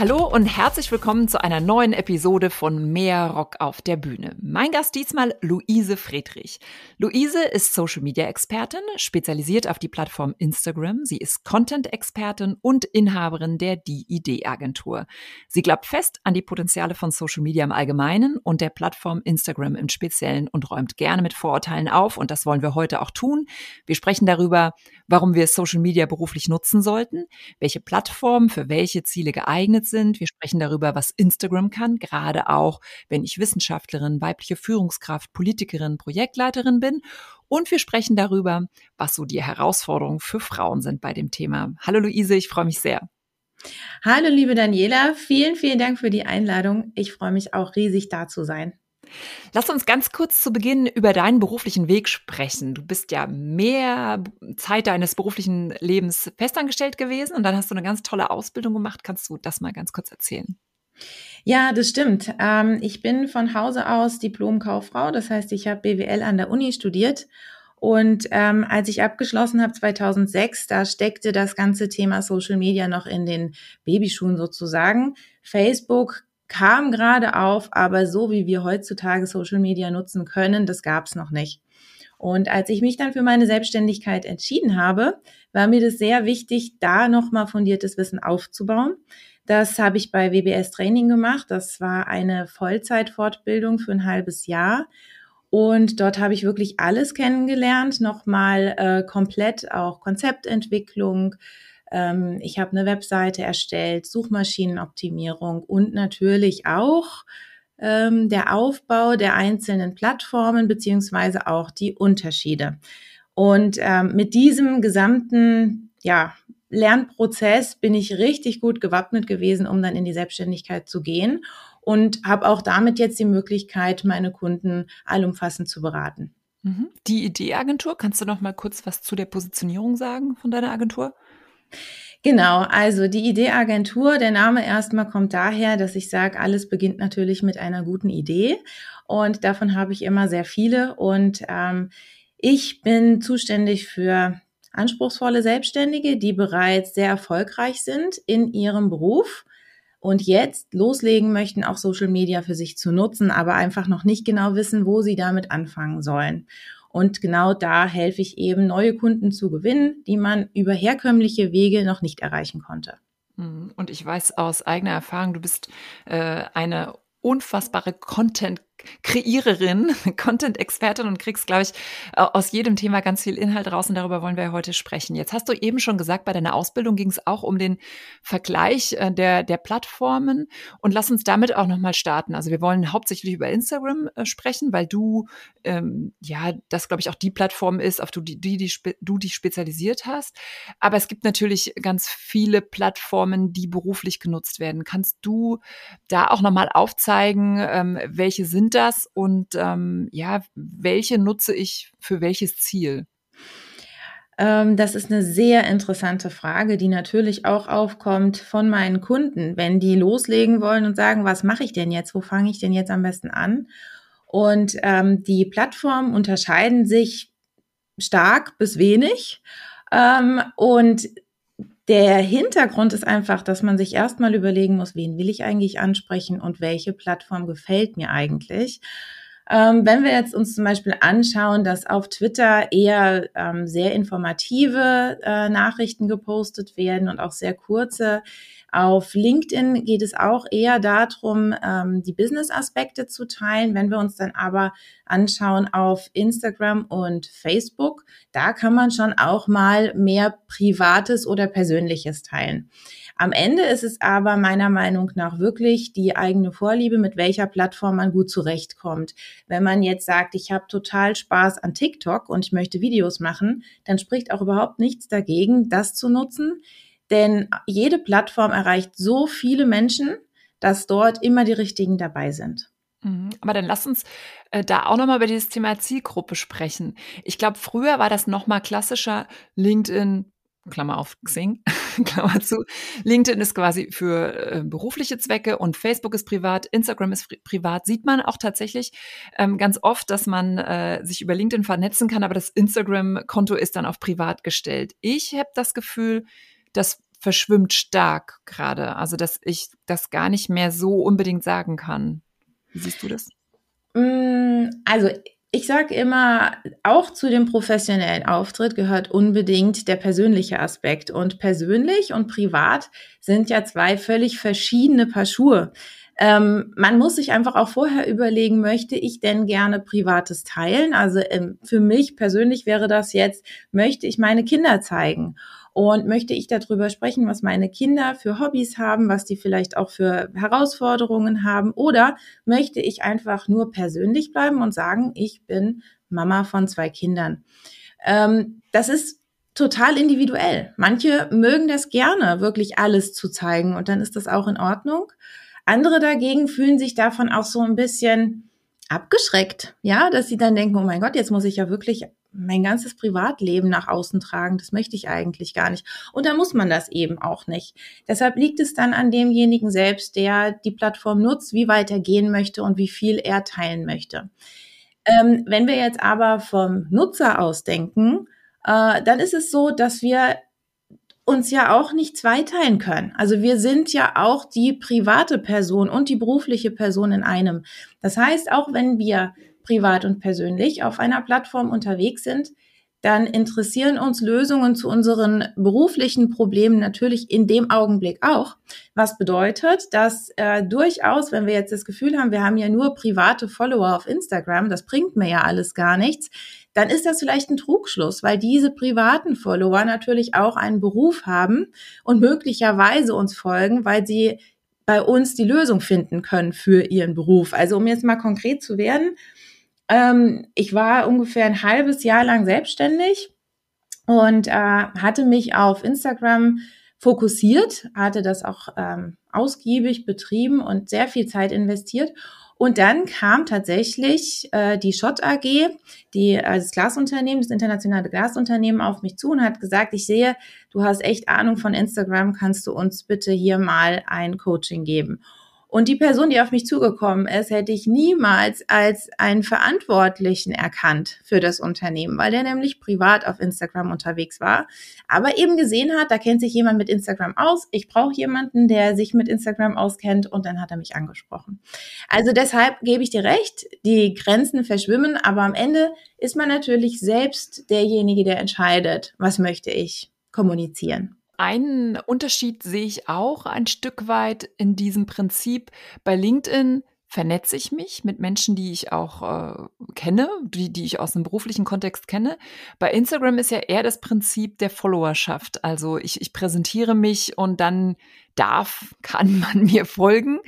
Hallo und herzlich willkommen zu einer neuen Episode von Mehr Rock auf der Bühne. Mein Gast diesmal Luise Friedrich. Luise ist Social Media Expertin, spezialisiert auf die Plattform Instagram. Sie ist Content Expertin und Inhaberin der Die Idee Agentur. Sie glaubt fest an die Potenziale von Social Media im Allgemeinen und der Plattform Instagram im Speziellen und räumt gerne mit Vorurteilen auf und das wollen wir heute auch tun. Wir sprechen darüber, warum wir Social Media beruflich nutzen sollten, welche Plattformen für welche Ziele geeignet sind. Wir sprechen darüber, was Instagram kann, gerade auch, wenn ich Wissenschaftlerin, weibliche Führungskraft, Politikerin, Projektleiterin bin. Und wir sprechen darüber, was so die Herausforderungen für Frauen sind bei dem Thema. Hallo Luise, ich freue mich sehr. Hallo liebe Daniela, vielen, vielen Dank für die Einladung. Ich freue mich auch riesig da zu sein. Lass uns ganz kurz zu Beginn über deinen beruflichen Weg sprechen. Du bist ja mehr Zeit deines beruflichen Lebens festangestellt gewesen und dann hast du eine ganz tolle Ausbildung gemacht. Kannst du das mal ganz kurz erzählen? Ja, das stimmt. Ähm, ich bin von Hause aus Diplom-Kauffrau. Das heißt, ich habe BWL an der Uni studiert. Und ähm, als ich abgeschlossen habe 2006, da steckte das ganze Thema Social Media noch in den Babyschuhen sozusagen. Facebook kam gerade auf, aber so wie wir heutzutage Social Media nutzen können, das gab es noch nicht. Und als ich mich dann für meine Selbstständigkeit entschieden habe, war mir das sehr wichtig, da nochmal fundiertes Wissen aufzubauen. Das habe ich bei WBS Training gemacht. Das war eine Vollzeitfortbildung für ein halbes Jahr. Und dort habe ich wirklich alles kennengelernt, nochmal äh, komplett auch Konzeptentwicklung, ähm, ich habe eine Webseite erstellt, Suchmaschinenoptimierung und natürlich auch ähm, der Aufbau der einzelnen Plattformen beziehungsweise auch die Unterschiede. Und ähm, mit diesem gesamten ja, Lernprozess bin ich richtig gut gewappnet gewesen, um dann in die Selbstständigkeit zu gehen und habe auch damit jetzt die Möglichkeit, meine Kunden allumfassend zu beraten. Mhm. Die Ideeagentur, kannst du noch mal kurz was zu der Positionierung sagen von deiner Agentur? Genau, also die Ideeagentur, der Name erstmal kommt daher, dass ich sage, alles beginnt natürlich mit einer guten Idee und davon habe ich immer sehr viele und ähm, ich bin zuständig für anspruchsvolle Selbstständige, die bereits sehr erfolgreich sind in ihrem Beruf und jetzt loslegen möchten, auch Social Media für sich zu nutzen, aber einfach noch nicht genau wissen, wo sie damit anfangen sollen. Und genau da helfe ich eben, neue Kunden zu gewinnen, die man über herkömmliche Wege noch nicht erreichen konnte. Mhm. Und ich weiß aus eigener Erfahrung, du bist äh, eine unfassbare Content Kreiererin, Content-Expertin und kriegst, glaube ich, aus jedem Thema ganz viel Inhalt raus und darüber wollen wir heute sprechen. Jetzt hast du eben schon gesagt, bei deiner Ausbildung ging es auch um den Vergleich äh, der, der Plattformen und lass uns damit auch nochmal starten. Also wir wollen hauptsächlich über Instagram äh, sprechen, weil du, ähm, ja, das glaube ich auch die Plattform ist, auf die, die, die du dich spezialisiert hast. Aber es gibt natürlich ganz viele Plattformen, die beruflich genutzt werden. Kannst du da auch nochmal aufzeigen, ähm, welche sind sind das und ähm, ja, welche nutze ich für welches Ziel? Ähm, das ist eine sehr interessante Frage, die natürlich auch aufkommt von meinen Kunden, wenn die loslegen wollen und sagen, was mache ich denn jetzt? Wo fange ich denn jetzt am besten an? Und ähm, die Plattformen unterscheiden sich stark bis wenig. Ähm, und der Hintergrund ist einfach, dass man sich erstmal überlegen muss, wen will ich eigentlich ansprechen und welche Plattform gefällt mir eigentlich. Ähm, wenn wir jetzt uns zum Beispiel anschauen, dass auf Twitter eher ähm, sehr informative äh, Nachrichten gepostet werden und auch sehr kurze, auf LinkedIn geht es auch eher darum, ähm, die Business-Aspekte zu teilen. Wenn wir uns dann aber anschauen auf Instagram und Facebook, da kann man schon auch mal mehr Privates oder Persönliches teilen. Am Ende ist es aber meiner Meinung nach wirklich die eigene Vorliebe, mit welcher Plattform man gut zurechtkommt. Wenn man jetzt sagt, ich habe total Spaß an TikTok und ich möchte Videos machen, dann spricht auch überhaupt nichts dagegen, das zu nutzen. Denn jede Plattform erreicht so viele Menschen, dass dort immer die richtigen dabei sind. Mhm. Aber dann lass uns äh, da auch nochmal über dieses Thema Zielgruppe sprechen. Ich glaube, früher war das nochmal klassischer LinkedIn, Klammer auf Xing, Klammer zu. LinkedIn ist quasi für äh, berufliche Zwecke und Facebook ist privat, Instagram ist privat. Sieht man auch tatsächlich ähm, ganz oft, dass man äh, sich über LinkedIn vernetzen kann, aber das Instagram-Konto ist dann auf privat gestellt. Ich habe das Gefühl, das verschwimmt stark gerade. Also, dass ich das gar nicht mehr so unbedingt sagen kann. Wie siehst du das? Mm, also ich sage immer, auch zu dem professionellen Auftritt gehört unbedingt der persönliche Aspekt. Und persönlich und privat sind ja zwei völlig verschiedene Paar Schuhe. Ähm, man muss sich einfach auch vorher überlegen, möchte ich denn gerne Privates teilen? Also ähm, für mich persönlich wäre das jetzt, möchte ich meine Kinder zeigen? Und möchte ich darüber sprechen, was meine Kinder für Hobbys haben, was die vielleicht auch für Herausforderungen haben? Oder möchte ich einfach nur persönlich bleiben und sagen, ich bin Mama von zwei Kindern? Ähm, das ist total individuell. Manche mögen das gerne, wirklich alles zu zeigen und dann ist das auch in Ordnung. Andere dagegen fühlen sich davon auch so ein bisschen abgeschreckt, ja, dass sie dann denken, oh mein Gott, jetzt muss ich ja wirklich mein ganzes Privatleben nach außen tragen. Das möchte ich eigentlich gar nicht. Und da muss man das eben auch nicht. Deshalb liegt es dann an demjenigen selbst, der die Plattform nutzt, wie weit er gehen möchte und wie viel er teilen möchte. Ähm, wenn wir jetzt aber vom Nutzer aus denken, äh, dann ist es so, dass wir uns ja auch nicht zweiteilen können. Also wir sind ja auch die private Person und die berufliche Person in einem. Das heißt, auch wenn wir privat und persönlich auf einer Plattform unterwegs sind, dann interessieren uns Lösungen zu unseren beruflichen Problemen natürlich in dem Augenblick auch. Was bedeutet, dass äh, durchaus, wenn wir jetzt das Gefühl haben, wir haben ja nur private Follower auf Instagram, das bringt mir ja alles gar nichts, dann ist das vielleicht ein Trugschluss, weil diese privaten Follower natürlich auch einen Beruf haben und möglicherweise uns folgen, weil sie bei uns die Lösung finden können für ihren Beruf. Also um jetzt mal konkret zu werden, ähm, ich war ungefähr ein halbes Jahr lang selbstständig und äh, hatte mich auf Instagram fokussiert, hatte das auch ähm, ausgiebig betrieben und sehr viel Zeit investiert. Und dann kam tatsächlich äh, die Schott AG, die also das Glasunternehmen, das internationale Glasunternehmen auf mich zu und hat gesagt, ich sehe, du hast echt Ahnung von Instagram, kannst du uns bitte hier mal ein Coaching geben? Und die Person, die auf mich zugekommen ist, hätte ich niemals als einen Verantwortlichen erkannt für das Unternehmen, weil der nämlich privat auf Instagram unterwegs war, aber eben gesehen hat, da kennt sich jemand mit Instagram aus, ich brauche jemanden, der sich mit Instagram auskennt und dann hat er mich angesprochen. Also deshalb gebe ich dir recht, die Grenzen verschwimmen, aber am Ende ist man natürlich selbst derjenige, der entscheidet, was möchte ich kommunizieren. Einen Unterschied sehe ich auch ein Stück weit in diesem Prinzip. Bei LinkedIn vernetze ich mich mit Menschen, die ich auch äh, kenne, die, die ich aus einem beruflichen Kontext kenne. Bei Instagram ist ja eher das Prinzip der Followerschaft. Also ich, ich präsentiere mich und dann darf, kann man mir folgen.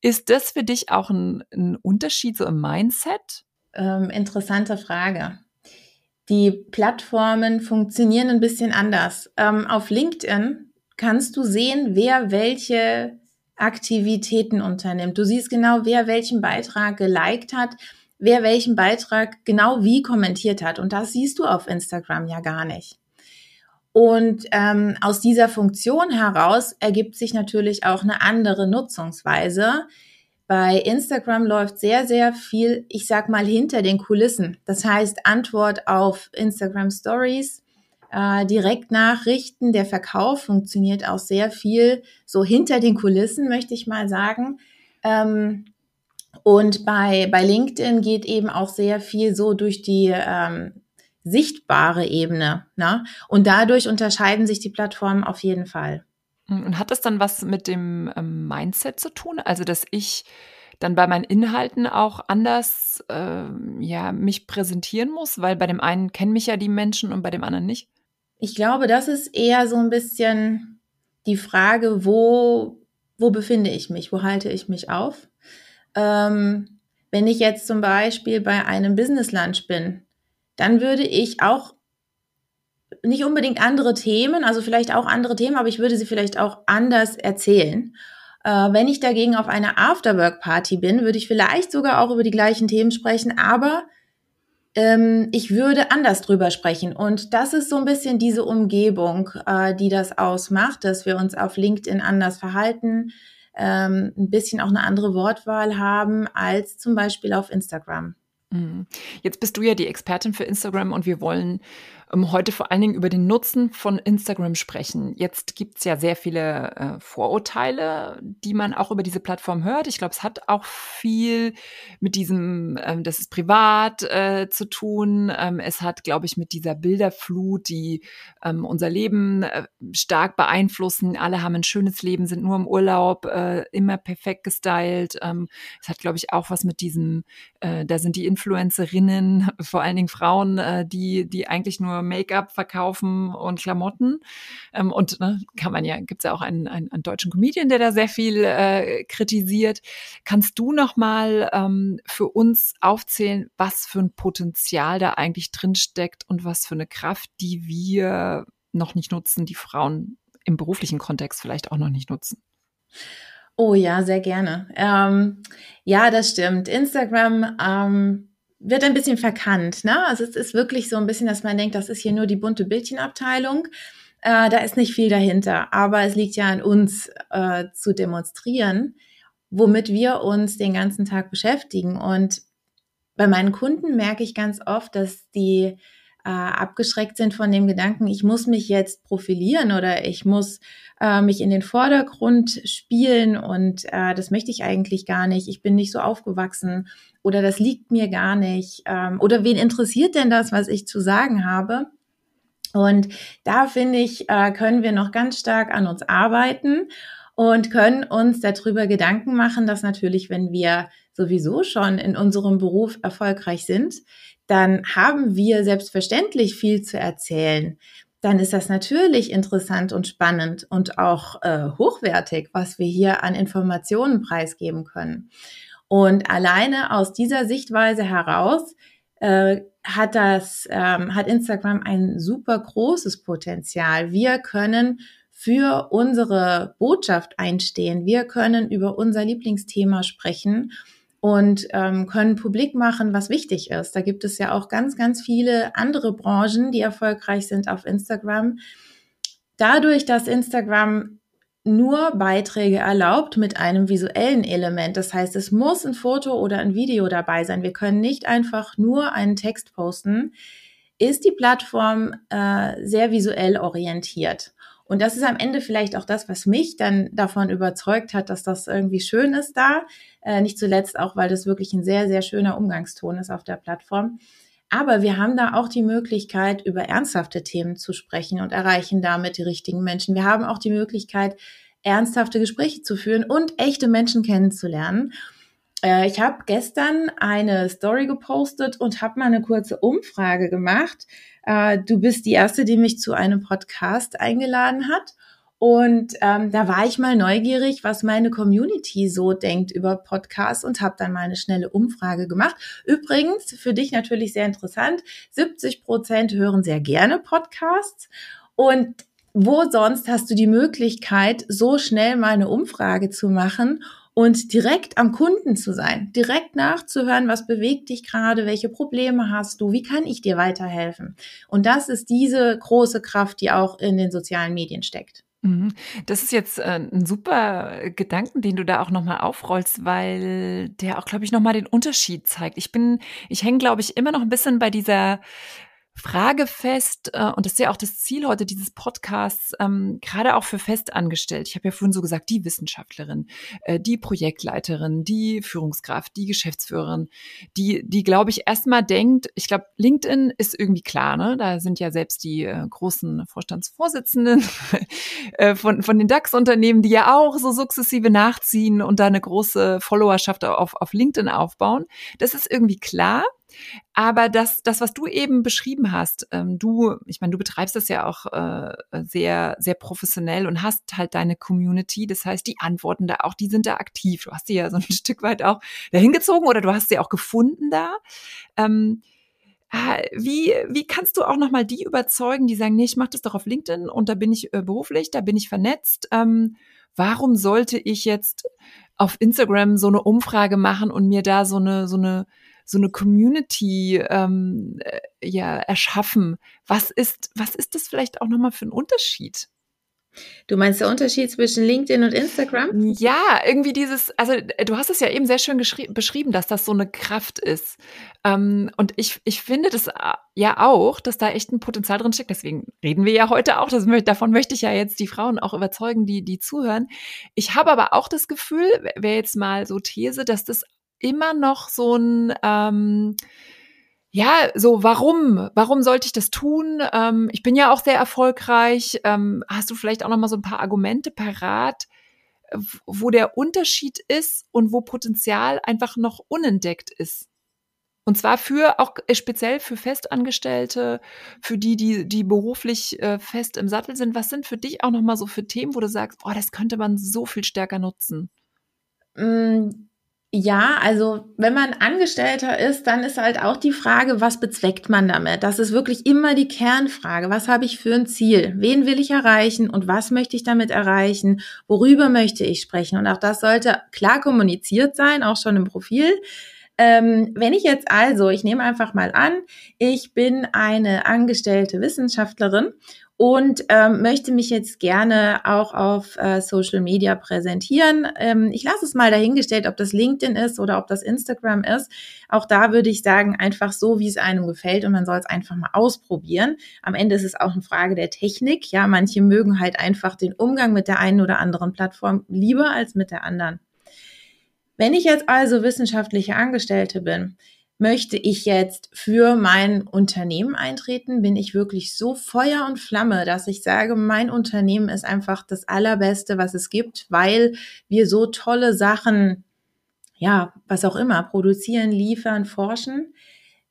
Ist das für dich auch ein, ein Unterschied so im Mindset? Ähm, interessante Frage. Die Plattformen funktionieren ein bisschen anders. Ähm, auf LinkedIn kannst du sehen, wer welche Aktivitäten unternimmt. Du siehst genau, wer welchen Beitrag geliked hat, wer welchen Beitrag genau wie kommentiert hat. Und das siehst du auf Instagram ja gar nicht. Und ähm, aus dieser Funktion heraus ergibt sich natürlich auch eine andere Nutzungsweise, bei Instagram läuft sehr, sehr viel, ich sag mal, hinter den Kulissen. Das heißt, Antwort auf Instagram Stories, äh, Direktnachrichten, der Verkauf funktioniert auch sehr viel so hinter den Kulissen, möchte ich mal sagen. Ähm, und bei, bei LinkedIn geht eben auch sehr viel so durch die ähm, sichtbare Ebene. Ne? Und dadurch unterscheiden sich die Plattformen auf jeden Fall. Und hat das dann was mit dem ähm, Mindset zu tun? Also, dass ich dann bei meinen Inhalten auch anders äh, ja, mich präsentieren muss, weil bei dem einen kennen mich ja die Menschen und bei dem anderen nicht? Ich glaube, das ist eher so ein bisschen die Frage, wo, wo befinde ich mich, wo halte ich mich auf? Ähm, wenn ich jetzt zum Beispiel bei einem Business Lunch bin, dann würde ich auch nicht unbedingt andere Themen, also vielleicht auch andere Themen, aber ich würde sie vielleicht auch anders erzählen. Äh, wenn ich dagegen auf einer Afterwork-Party bin, würde ich vielleicht sogar auch über die gleichen Themen sprechen, aber ähm, ich würde anders drüber sprechen. Und das ist so ein bisschen diese Umgebung, äh, die das ausmacht, dass wir uns auf LinkedIn anders verhalten, ähm, ein bisschen auch eine andere Wortwahl haben als zum Beispiel auf Instagram. Mhm. Jetzt bist du ja die Expertin für Instagram und wir wollen heute vor allen Dingen über den Nutzen von Instagram sprechen. Jetzt gibt's ja sehr viele äh, Vorurteile, die man auch über diese Plattform hört. Ich glaube, es hat auch viel mit diesem, ähm, das ist privat äh, zu tun. Ähm, es hat, glaube ich, mit dieser Bilderflut, die ähm, unser Leben äh, stark beeinflussen. Alle haben ein schönes Leben, sind nur im Urlaub, äh, immer perfekt gestylt. Ähm, es hat, glaube ich, auch was mit diesem, äh, da sind die Influencerinnen, vor allen Dingen Frauen, äh, die, die eigentlich nur Make-up verkaufen und Klamotten. Ähm, und ne, kann man ja, gibt es ja auch einen, einen, einen, deutschen Comedian, der da sehr viel äh, kritisiert. Kannst du noch mal ähm, für uns aufzählen, was für ein Potenzial da eigentlich drinsteckt und was für eine Kraft, die wir noch nicht nutzen, die Frauen im beruflichen Kontext vielleicht auch noch nicht nutzen? Oh ja, sehr gerne. Ähm, ja, das stimmt. Instagram ähm, wird ein bisschen verkannt. Ne? Also es ist wirklich so ein bisschen, dass man denkt, das ist hier nur die bunte Bildchenabteilung. Äh, da ist nicht viel dahinter. Aber es liegt ja an uns äh, zu demonstrieren, womit wir uns den ganzen Tag beschäftigen. Und bei meinen Kunden merke ich ganz oft, dass die äh, abgeschreckt sind von dem Gedanken, ich muss mich jetzt profilieren oder ich muss äh, mich in den Vordergrund spielen und äh, das möchte ich eigentlich gar nicht. Ich bin nicht so aufgewachsen oder das liegt mir gar nicht. Ähm, oder wen interessiert denn das, was ich zu sagen habe? Und da finde ich, äh, können wir noch ganz stark an uns arbeiten und können uns darüber Gedanken machen, dass natürlich, wenn wir sowieso schon in unserem Beruf erfolgreich sind, dann haben wir selbstverständlich viel zu erzählen. Dann ist das natürlich interessant und spannend und auch äh, hochwertig, was wir hier an Informationen preisgeben können. Und alleine aus dieser Sichtweise heraus äh, hat das, ähm, hat Instagram ein super großes Potenzial. Wir können für unsere Botschaft einstehen. Wir können über unser Lieblingsthema sprechen und ähm, können publik machen, was wichtig ist. Da gibt es ja auch ganz, ganz viele andere Branchen, die erfolgreich sind auf Instagram. Dadurch, dass Instagram nur Beiträge erlaubt mit einem visuellen Element. Das heißt, es muss ein Foto oder ein Video dabei sein. Wir können nicht einfach nur einen Text posten. Ist die Plattform äh, sehr visuell orientiert. Und das ist am Ende vielleicht auch das, was mich dann davon überzeugt hat, dass das irgendwie schön ist da. Äh, nicht zuletzt auch, weil das wirklich ein sehr, sehr schöner Umgangston ist auf der Plattform. Aber wir haben da auch die Möglichkeit, über ernsthafte Themen zu sprechen und erreichen damit die richtigen Menschen. Wir haben auch die Möglichkeit, ernsthafte Gespräche zu führen und echte Menschen kennenzulernen. Äh, ich habe gestern eine Story gepostet und habe mal eine kurze Umfrage gemacht. Äh, du bist die erste, die mich zu einem Podcast eingeladen hat. Und ähm, da war ich mal neugierig, was meine Community so denkt über Podcasts und habe dann mal eine schnelle Umfrage gemacht. Übrigens, für dich natürlich sehr interessant, 70 Prozent hören sehr gerne Podcasts. Und wo sonst hast du die Möglichkeit, so schnell mal eine Umfrage zu machen und direkt am Kunden zu sein, direkt nachzuhören, was bewegt dich gerade, welche Probleme hast du, wie kann ich dir weiterhelfen? Und das ist diese große Kraft, die auch in den sozialen Medien steckt. Mhm. Das ist jetzt äh, ein super Gedanken, den du da auch nochmal aufrollst, weil der auch, glaube ich, nochmal den Unterschied zeigt. Ich bin, ich hänge, glaube ich, immer noch ein bisschen bei dieser fragefest, äh, und das ist ja auch das Ziel heute dieses Podcasts, ähm, gerade auch für Festangestellte. Ich habe ja vorhin so gesagt, die Wissenschaftlerin, äh, die Projektleiterin, die Führungskraft, die Geschäftsführerin, die, die glaube ich, erstmal denkt, ich glaube, LinkedIn ist irgendwie klar, ne? Da sind ja selbst die äh, großen Vorstandsvorsitzenden äh, von, von den DAX-Unternehmen, die ja auch so sukzessive nachziehen und da eine große Followerschaft auf, auf LinkedIn aufbauen. Das ist irgendwie klar. Aber das, das, was du eben beschrieben hast, ähm, du, ich meine, du betreibst das ja auch äh, sehr, sehr professionell und hast halt deine Community. Das heißt, die antworten da auch, die sind da aktiv. Du hast sie ja so ein Stück weit auch dahin gezogen oder du hast sie auch gefunden da. Ähm, ah, wie, wie kannst du auch nochmal die überzeugen, die sagen, nee, ich mache das doch auf LinkedIn und da bin ich äh, beruflich, da bin ich vernetzt. Ähm, warum sollte ich jetzt auf Instagram so eine Umfrage machen und mir da so eine, so eine so eine Community ähm, äh, ja erschaffen. Was ist was ist das vielleicht auch nochmal für ein Unterschied? Du meinst der Unterschied zwischen LinkedIn und Instagram? Ja, irgendwie dieses, also äh, du hast es ja eben sehr schön beschrieben, dass das so eine Kraft ist. Ähm, und ich, ich finde das äh, ja auch, dass da echt ein Potenzial drin steckt. Deswegen reden wir ja heute auch. Das, davon möchte ich ja jetzt die Frauen auch überzeugen, die, die zuhören. Ich habe aber auch das Gefühl, wäre jetzt mal so These, dass das immer noch so ein ähm, ja, so warum? Warum sollte ich das tun? Ähm, ich bin ja auch sehr erfolgreich. Ähm, hast du vielleicht auch noch mal so ein paar Argumente parat, wo der Unterschied ist und wo Potenzial einfach noch unentdeckt ist? Und zwar für auch äh, speziell für Festangestellte, für die, die, die beruflich äh, fest im Sattel sind. Was sind für dich auch noch mal so für Themen, wo du sagst, oh, das könnte man so viel stärker nutzen? Mm, ja, also wenn man Angestellter ist, dann ist halt auch die Frage, was bezweckt man damit? Das ist wirklich immer die Kernfrage. Was habe ich für ein Ziel? Wen will ich erreichen und was möchte ich damit erreichen? Worüber möchte ich sprechen? Und auch das sollte klar kommuniziert sein, auch schon im Profil. Ähm, wenn ich jetzt also, ich nehme einfach mal an, ich bin eine angestellte Wissenschaftlerin und ähm, möchte mich jetzt gerne auch auf äh, Social Media präsentieren. Ähm, ich lasse es mal dahingestellt, ob das LinkedIn ist oder ob das Instagram ist. Auch da würde ich sagen, einfach so, wie es einem gefällt und man soll es einfach mal ausprobieren. Am Ende ist es auch eine Frage der Technik. Ja, manche mögen halt einfach den Umgang mit der einen oder anderen Plattform lieber als mit der anderen. Wenn ich jetzt also wissenschaftliche Angestellte bin, möchte ich jetzt für mein Unternehmen eintreten? Bin ich wirklich so Feuer und Flamme, dass ich sage, mein Unternehmen ist einfach das Allerbeste, was es gibt, weil wir so tolle Sachen, ja, was auch immer, produzieren, liefern, forschen?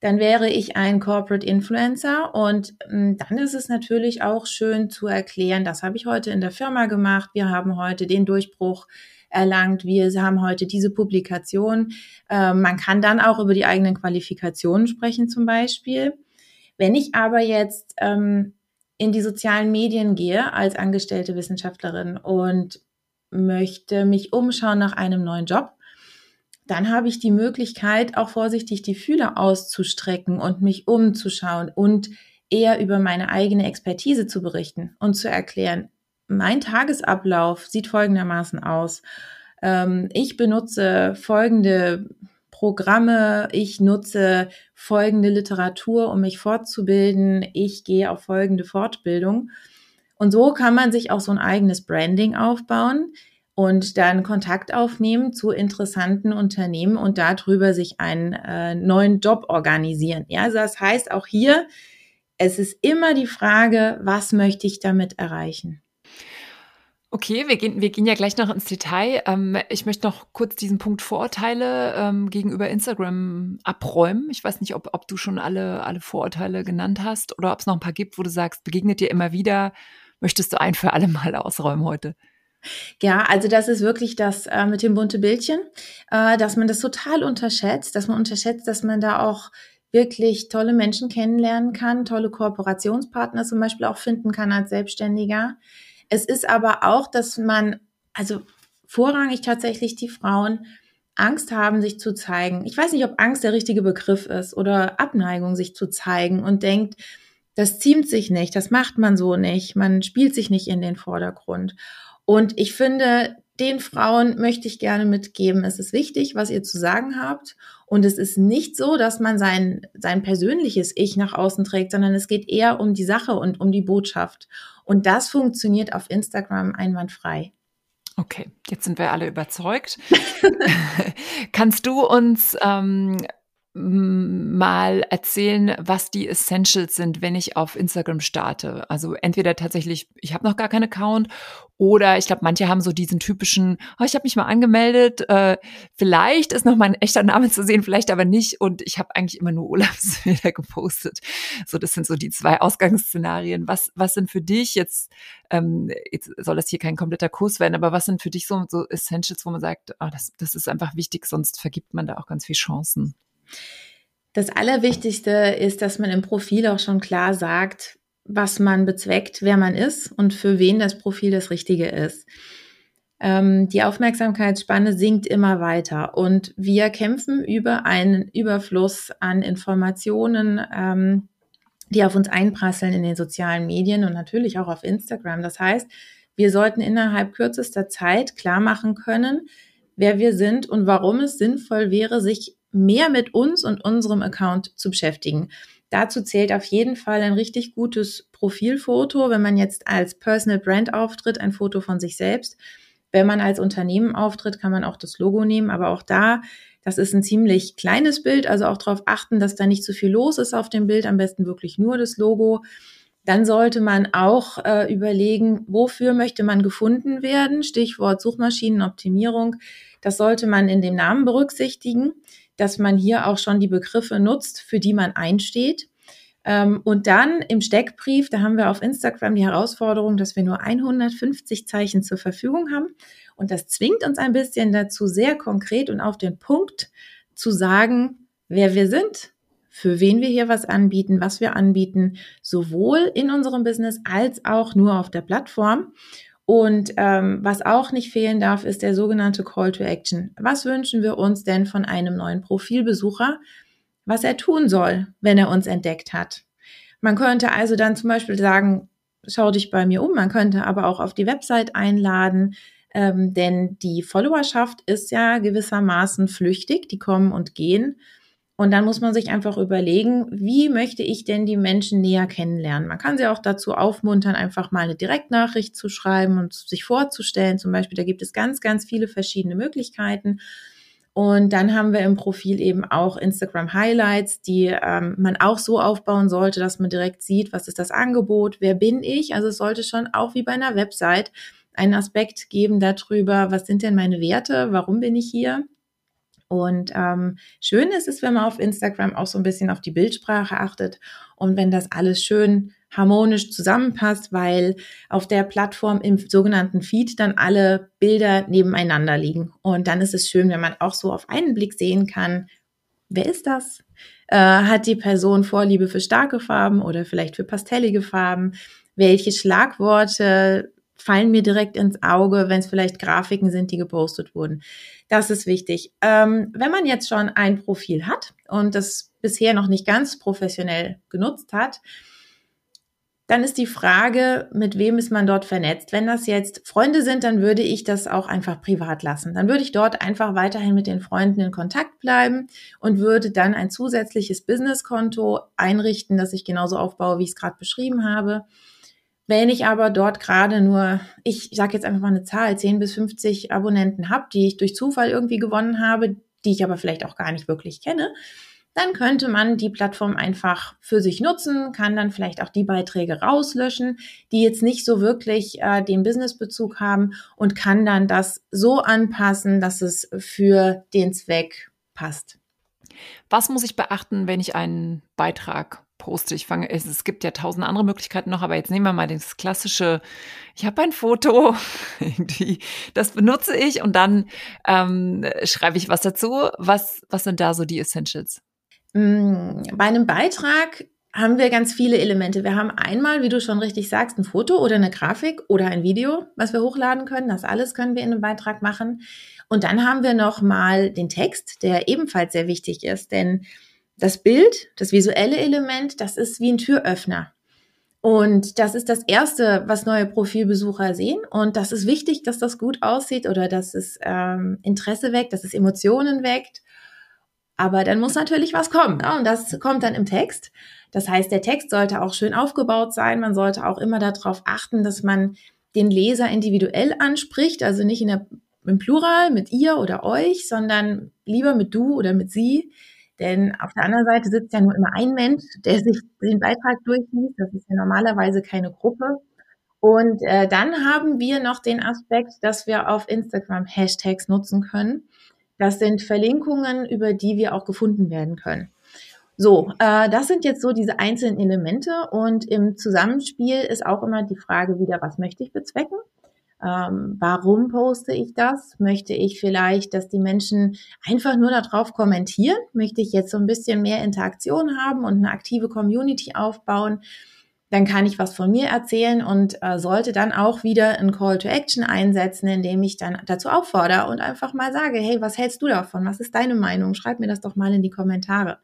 Dann wäre ich ein Corporate Influencer und hm, dann ist es natürlich auch schön zu erklären, das habe ich heute in der Firma gemacht, wir haben heute den Durchbruch erlangt. Wir haben heute diese Publikation. Äh, man kann dann auch über die eigenen Qualifikationen sprechen zum Beispiel. Wenn ich aber jetzt ähm, in die sozialen Medien gehe als angestellte Wissenschaftlerin und möchte mich umschauen nach einem neuen Job, dann habe ich die Möglichkeit, auch vorsichtig die Fühler auszustrecken und mich umzuschauen und eher über meine eigene Expertise zu berichten und zu erklären, mein Tagesablauf sieht folgendermaßen aus. Ähm, ich benutze folgende Programme, ich nutze folgende Literatur, um mich fortzubilden, ich gehe auf folgende Fortbildung. Und so kann man sich auch so ein eigenes Branding aufbauen und dann Kontakt aufnehmen zu interessanten Unternehmen und darüber sich einen äh, neuen Job organisieren. Ja, also das heißt auch hier, es ist immer die Frage, was möchte ich damit erreichen? Okay, wir gehen, wir gehen ja gleich noch ins Detail. Ähm, ich möchte noch kurz diesen Punkt Vorurteile ähm, gegenüber Instagram abräumen. Ich weiß nicht, ob, ob du schon alle, alle Vorurteile genannt hast oder ob es noch ein paar gibt, wo du sagst, begegnet dir immer wieder. Möchtest du ein für alle Mal ausräumen heute? Ja, also das ist wirklich das äh, mit dem bunte Bildchen, äh, dass man das total unterschätzt, dass man unterschätzt, dass man da auch wirklich tolle Menschen kennenlernen kann, tolle Kooperationspartner zum Beispiel auch finden kann als Selbstständiger. Es ist aber auch, dass man, also vorrangig tatsächlich die Frauen Angst haben, sich zu zeigen. Ich weiß nicht, ob Angst der richtige Begriff ist oder Abneigung, sich zu zeigen und denkt, das ziemt sich nicht, das macht man so nicht, man spielt sich nicht in den Vordergrund. Und ich finde, den Frauen möchte ich gerne mitgeben, es ist wichtig, was ihr zu sagen habt. Und es ist nicht so, dass man sein, sein persönliches Ich nach außen trägt, sondern es geht eher um die Sache und um die Botschaft. Und das funktioniert auf Instagram einwandfrei. Okay, jetzt sind wir alle überzeugt. Kannst du uns ähm, mal erzählen, was die Essentials sind, wenn ich auf Instagram starte. Also entweder tatsächlich, ich habe noch gar keinen Account oder ich glaube, manche haben so diesen typischen, oh, ich habe mich mal angemeldet, äh, vielleicht ist noch mein echter Name zu sehen, vielleicht aber nicht und ich habe eigentlich immer nur Urlaubsbilder gepostet. So, das sind so die zwei Ausgangsszenarien. Was, was sind für dich jetzt, ähm, jetzt soll das hier kein kompletter Kurs werden, aber was sind für dich so, so Essentials, wo man sagt, oh, das, das ist einfach wichtig, sonst vergibt man da auch ganz viel Chancen? Das Allerwichtigste ist, dass man im Profil auch schon klar sagt, was man bezweckt, wer man ist und für wen das Profil das Richtige ist. Ähm, die Aufmerksamkeitsspanne sinkt immer weiter und wir kämpfen über einen Überfluss an Informationen, ähm, die auf uns einprasseln in den sozialen Medien und natürlich auch auf Instagram. Das heißt, wir sollten innerhalb kürzester Zeit klar machen können, wer wir sind und warum es sinnvoll wäre, sich mehr mit uns und unserem Account zu beschäftigen. Dazu zählt auf jeden Fall ein richtig gutes Profilfoto, wenn man jetzt als Personal Brand auftritt, ein Foto von sich selbst. Wenn man als Unternehmen auftritt, kann man auch das Logo nehmen, aber auch da, das ist ein ziemlich kleines Bild, also auch darauf achten, dass da nicht zu so viel los ist auf dem Bild, am besten wirklich nur das Logo. Dann sollte man auch äh, überlegen, wofür möchte man gefunden werden? Stichwort Suchmaschinenoptimierung. Das sollte man in dem Namen berücksichtigen, dass man hier auch schon die Begriffe nutzt, für die man einsteht. Ähm, und dann im Steckbrief, da haben wir auf Instagram die Herausforderung, dass wir nur 150 Zeichen zur Verfügung haben. Und das zwingt uns ein bisschen dazu, sehr konkret und auf den Punkt zu sagen, wer wir sind, für wen wir hier was anbieten, was wir anbieten, sowohl in unserem Business als auch nur auf der Plattform. Und ähm, was auch nicht fehlen darf, ist der sogenannte Call to Action. Was wünschen wir uns denn von einem neuen Profilbesucher, was er tun soll, wenn er uns entdeckt hat? Man könnte also dann zum Beispiel sagen, schau dich bei mir um. Man könnte aber auch auf die Website einladen, ähm, denn die Followerschaft ist ja gewissermaßen flüchtig, die kommen und gehen. Und dann muss man sich einfach überlegen, wie möchte ich denn die Menschen näher kennenlernen? Man kann sie auch dazu aufmuntern, einfach mal eine Direktnachricht zu schreiben und sich vorzustellen. Zum Beispiel, da gibt es ganz, ganz viele verschiedene Möglichkeiten. Und dann haben wir im Profil eben auch Instagram Highlights, die ähm, man auch so aufbauen sollte, dass man direkt sieht, was ist das Angebot, wer bin ich. Also es sollte schon auch wie bei einer Website einen Aspekt geben darüber, was sind denn meine Werte, warum bin ich hier. Und ähm, schön ist es, wenn man auf Instagram auch so ein bisschen auf die Bildsprache achtet und wenn das alles schön harmonisch zusammenpasst, weil auf der Plattform im sogenannten Feed dann alle Bilder nebeneinander liegen. Und dann ist es schön, wenn man auch so auf einen Blick sehen kann, wer ist das? Äh, hat die Person Vorliebe für starke Farben oder vielleicht für pastellige Farben? Welche Schlagworte fallen mir direkt ins Auge, wenn es vielleicht Grafiken sind, die gepostet wurden. Das ist wichtig. Ähm, wenn man jetzt schon ein Profil hat und das bisher noch nicht ganz professionell genutzt hat, dann ist die Frage, mit wem ist man dort vernetzt? Wenn das jetzt Freunde sind, dann würde ich das auch einfach privat lassen. Dann würde ich dort einfach weiterhin mit den Freunden in Kontakt bleiben und würde dann ein zusätzliches Businesskonto einrichten, das ich genauso aufbaue, wie ich es gerade beschrieben habe. Wenn ich aber dort gerade nur, ich sage jetzt einfach mal eine Zahl, 10 bis 50 Abonnenten habe, die ich durch Zufall irgendwie gewonnen habe, die ich aber vielleicht auch gar nicht wirklich kenne, dann könnte man die Plattform einfach für sich nutzen, kann dann vielleicht auch die Beiträge rauslöschen, die jetzt nicht so wirklich äh, den Businessbezug haben und kann dann das so anpassen, dass es für den Zweck passt. Was muss ich beachten, wenn ich einen Beitrag poste. Ich fange, es, es gibt ja tausend andere Möglichkeiten noch, aber jetzt nehmen wir mal das klassische, ich habe ein Foto, das benutze ich und dann ähm, schreibe ich was dazu. Was, was sind da so die Essentials? Mm, bei einem Beitrag haben wir ganz viele Elemente. Wir haben einmal, wie du schon richtig sagst, ein Foto oder eine Grafik oder ein Video, was wir hochladen können. Das alles können wir in einem Beitrag machen. Und dann haben wir noch mal den Text, der ebenfalls sehr wichtig ist, denn das Bild, das visuelle Element, das ist wie ein Türöffner. Und das ist das Erste, was neue Profilbesucher sehen. Und das ist wichtig, dass das gut aussieht oder dass es ähm, Interesse weckt, dass es Emotionen weckt. Aber dann muss natürlich was kommen. Ne? Und das kommt dann im Text. Das heißt, der Text sollte auch schön aufgebaut sein. Man sollte auch immer darauf achten, dass man den Leser individuell anspricht, also nicht in der, im Plural mit ihr oder euch, sondern lieber mit du oder mit sie denn auf der anderen Seite sitzt ja nur immer ein Mensch, der sich den Beitrag durchliest. Das ist ja normalerweise keine Gruppe. Und äh, dann haben wir noch den Aspekt, dass wir auf Instagram Hashtags nutzen können. Das sind Verlinkungen, über die wir auch gefunden werden können. So, äh, das sind jetzt so diese einzelnen Elemente und im Zusammenspiel ist auch immer die Frage wieder, was möchte ich bezwecken? Ähm, warum poste ich das? Möchte ich vielleicht, dass die Menschen einfach nur darauf kommentieren? Möchte ich jetzt so ein bisschen mehr Interaktion haben und eine aktive Community aufbauen? dann kann ich was von mir erzählen und äh, sollte dann auch wieder ein Call to Action einsetzen, indem ich dann dazu auffordere und einfach mal sage, hey, was hältst du davon? Was ist deine Meinung? Schreib mir das doch mal in die Kommentare.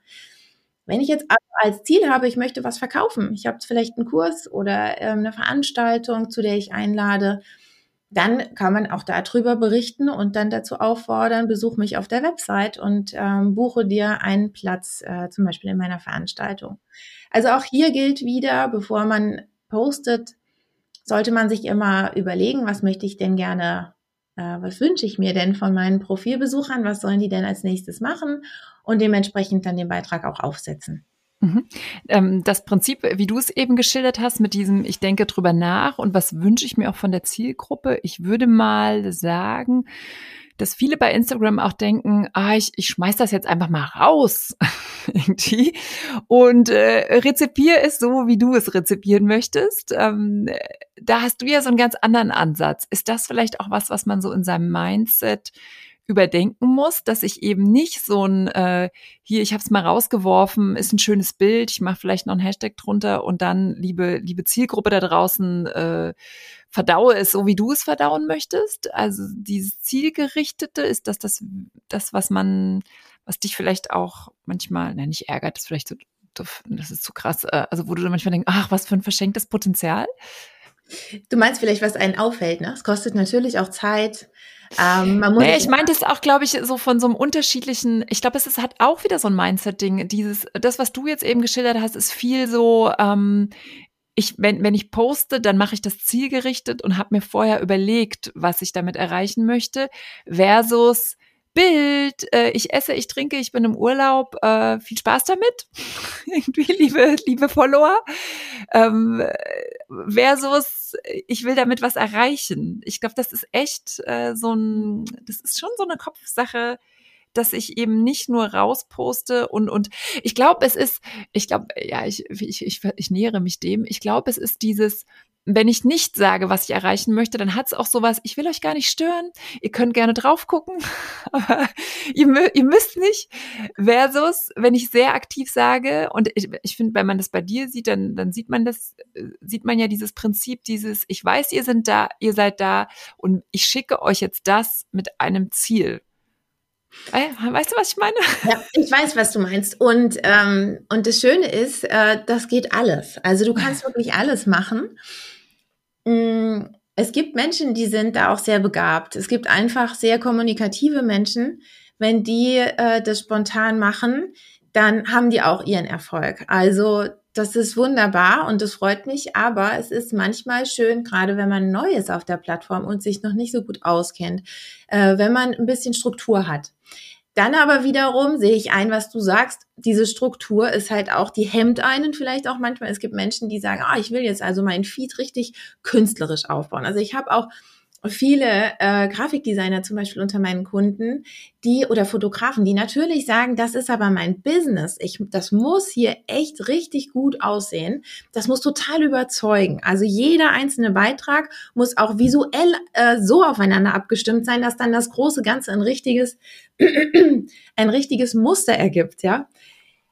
Wenn ich jetzt als Ziel habe, ich möchte was verkaufen, ich habe vielleicht einen Kurs oder ähm, eine Veranstaltung, zu der ich einlade, dann kann man auch darüber berichten und dann dazu auffordern, besuch mich auf der Website und ähm, buche dir einen Platz, äh, zum Beispiel in meiner Veranstaltung. Also auch hier gilt wieder, bevor man postet, sollte man sich immer überlegen, was möchte ich denn gerne, äh, was wünsche ich mir denn von meinen Profilbesuchern, was sollen die denn als nächstes machen und dementsprechend dann den Beitrag auch aufsetzen. Mhm. Ähm, das Prinzip, wie du es eben geschildert hast, mit diesem, ich denke drüber nach und was wünsche ich mir auch von der Zielgruppe, ich würde mal sagen, dass viele bei Instagram auch denken, ah, ich, ich schmeiß das jetzt einfach mal raus irgendwie und äh, rezipiere es so, wie du es rezipieren möchtest. Ähm, da hast du ja so einen ganz anderen Ansatz. Ist das vielleicht auch was, was man so in seinem Mindset überdenken muss, dass ich eben nicht so ein äh, hier, ich habe es mal rausgeworfen, ist ein schönes Bild, ich mache vielleicht noch ein Hashtag drunter und dann liebe liebe Zielgruppe da draußen äh, verdaue es so, wie du es verdauen möchtest. Also dieses zielgerichtete ist das das das was man was dich vielleicht auch manchmal, nein, nicht ärgert, ist vielleicht so das ist zu krass, äh, also wo du manchmal denkst, ach, was für ein verschenktes Potenzial. Du meinst vielleicht, was einen auffällt, ne? Es kostet natürlich auch Zeit. Ähm, nee, ich meinte es auch, glaube ich, so von so einem unterschiedlichen, ich glaube, es ist, hat auch wieder so ein Mindset-Ding. Dieses, das, was du jetzt eben geschildert hast, ist viel so, ähm, ich, wenn, wenn ich poste, dann mache ich das zielgerichtet und habe mir vorher überlegt, was ich damit erreichen möchte, versus Bild, äh, ich esse, ich trinke, ich bin im Urlaub, äh, viel Spaß damit, irgendwie, liebe, liebe Follower, ähm, versus, ich will damit was erreichen. Ich glaube, das ist echt äh, so ein, das ist schon so eine Kopfsache, dass ich eben nicht nur rausposte und und ich glaube, es ist, ich glaube, ja, ich, ich, ich, ich nähere mich dem. Ich glaube, es ist dieses, wenn ich nicht sage, was ich erreichen möchte, dann hat es auch sowas, ich will euch gar nicht stören, ihr könnt gerne drauf gucken, aber ihr, ihr, müsst nicht. Versus, wenn ich sehr aktiv sage, und ich, ich finde, wenn man das bei dir sieht, dann, dann sieht man das, sieht man ja dieses Prinzip, dieses, ich weiß, ihr sind da, ihr seid da und ich schicke euch jetzt das mit einem Ziel. Äh, weißt du, was ich meine? Ja, ich weiß, was du meinst. Und, ähm, und das Schöne ist, äh, das geht alles. Also du kannst wirklich alles machen. Mm, es gibt Menschen, die sind da auch sehr begabt. Es gibt einfach sehr kommunikative Menschen. Wenn die äh, das spontan machen, dann haben die auch ihren Erfolg. Also das ist wunderbar und das freut mich, aber es ist manchmal schön, gerade wenn man neu ist auf der Plattform und sich noch nicht so gut auskennt, äh, wenn man ein bisschen Struktur hat. Dann aber wiederum sehe ich ein, was du sagst. Diese Struktur ist halt auch, die hemmt einen vielleicht auch manchmal. Es gibt Menschen, die sagen, ah, ich will jetzt also meinen Feed richtig künstlerisch aufbauen. Also ich habe auch viele äh, Grafikdesigner zum Beispiel unter meinen Kunden, die oder Fotografen, die natürlich sagen, das ist aber mein Business. Ich, das muss hier echt richtig gut aussehen. Das muss total überzeugen. Also jeder einzelne Beitrag muss auch visuell äh, so aufeinander abgestimmt sein, dass dann das große Ganze ein richtiges, ein richtiges Muster ergibt, ja.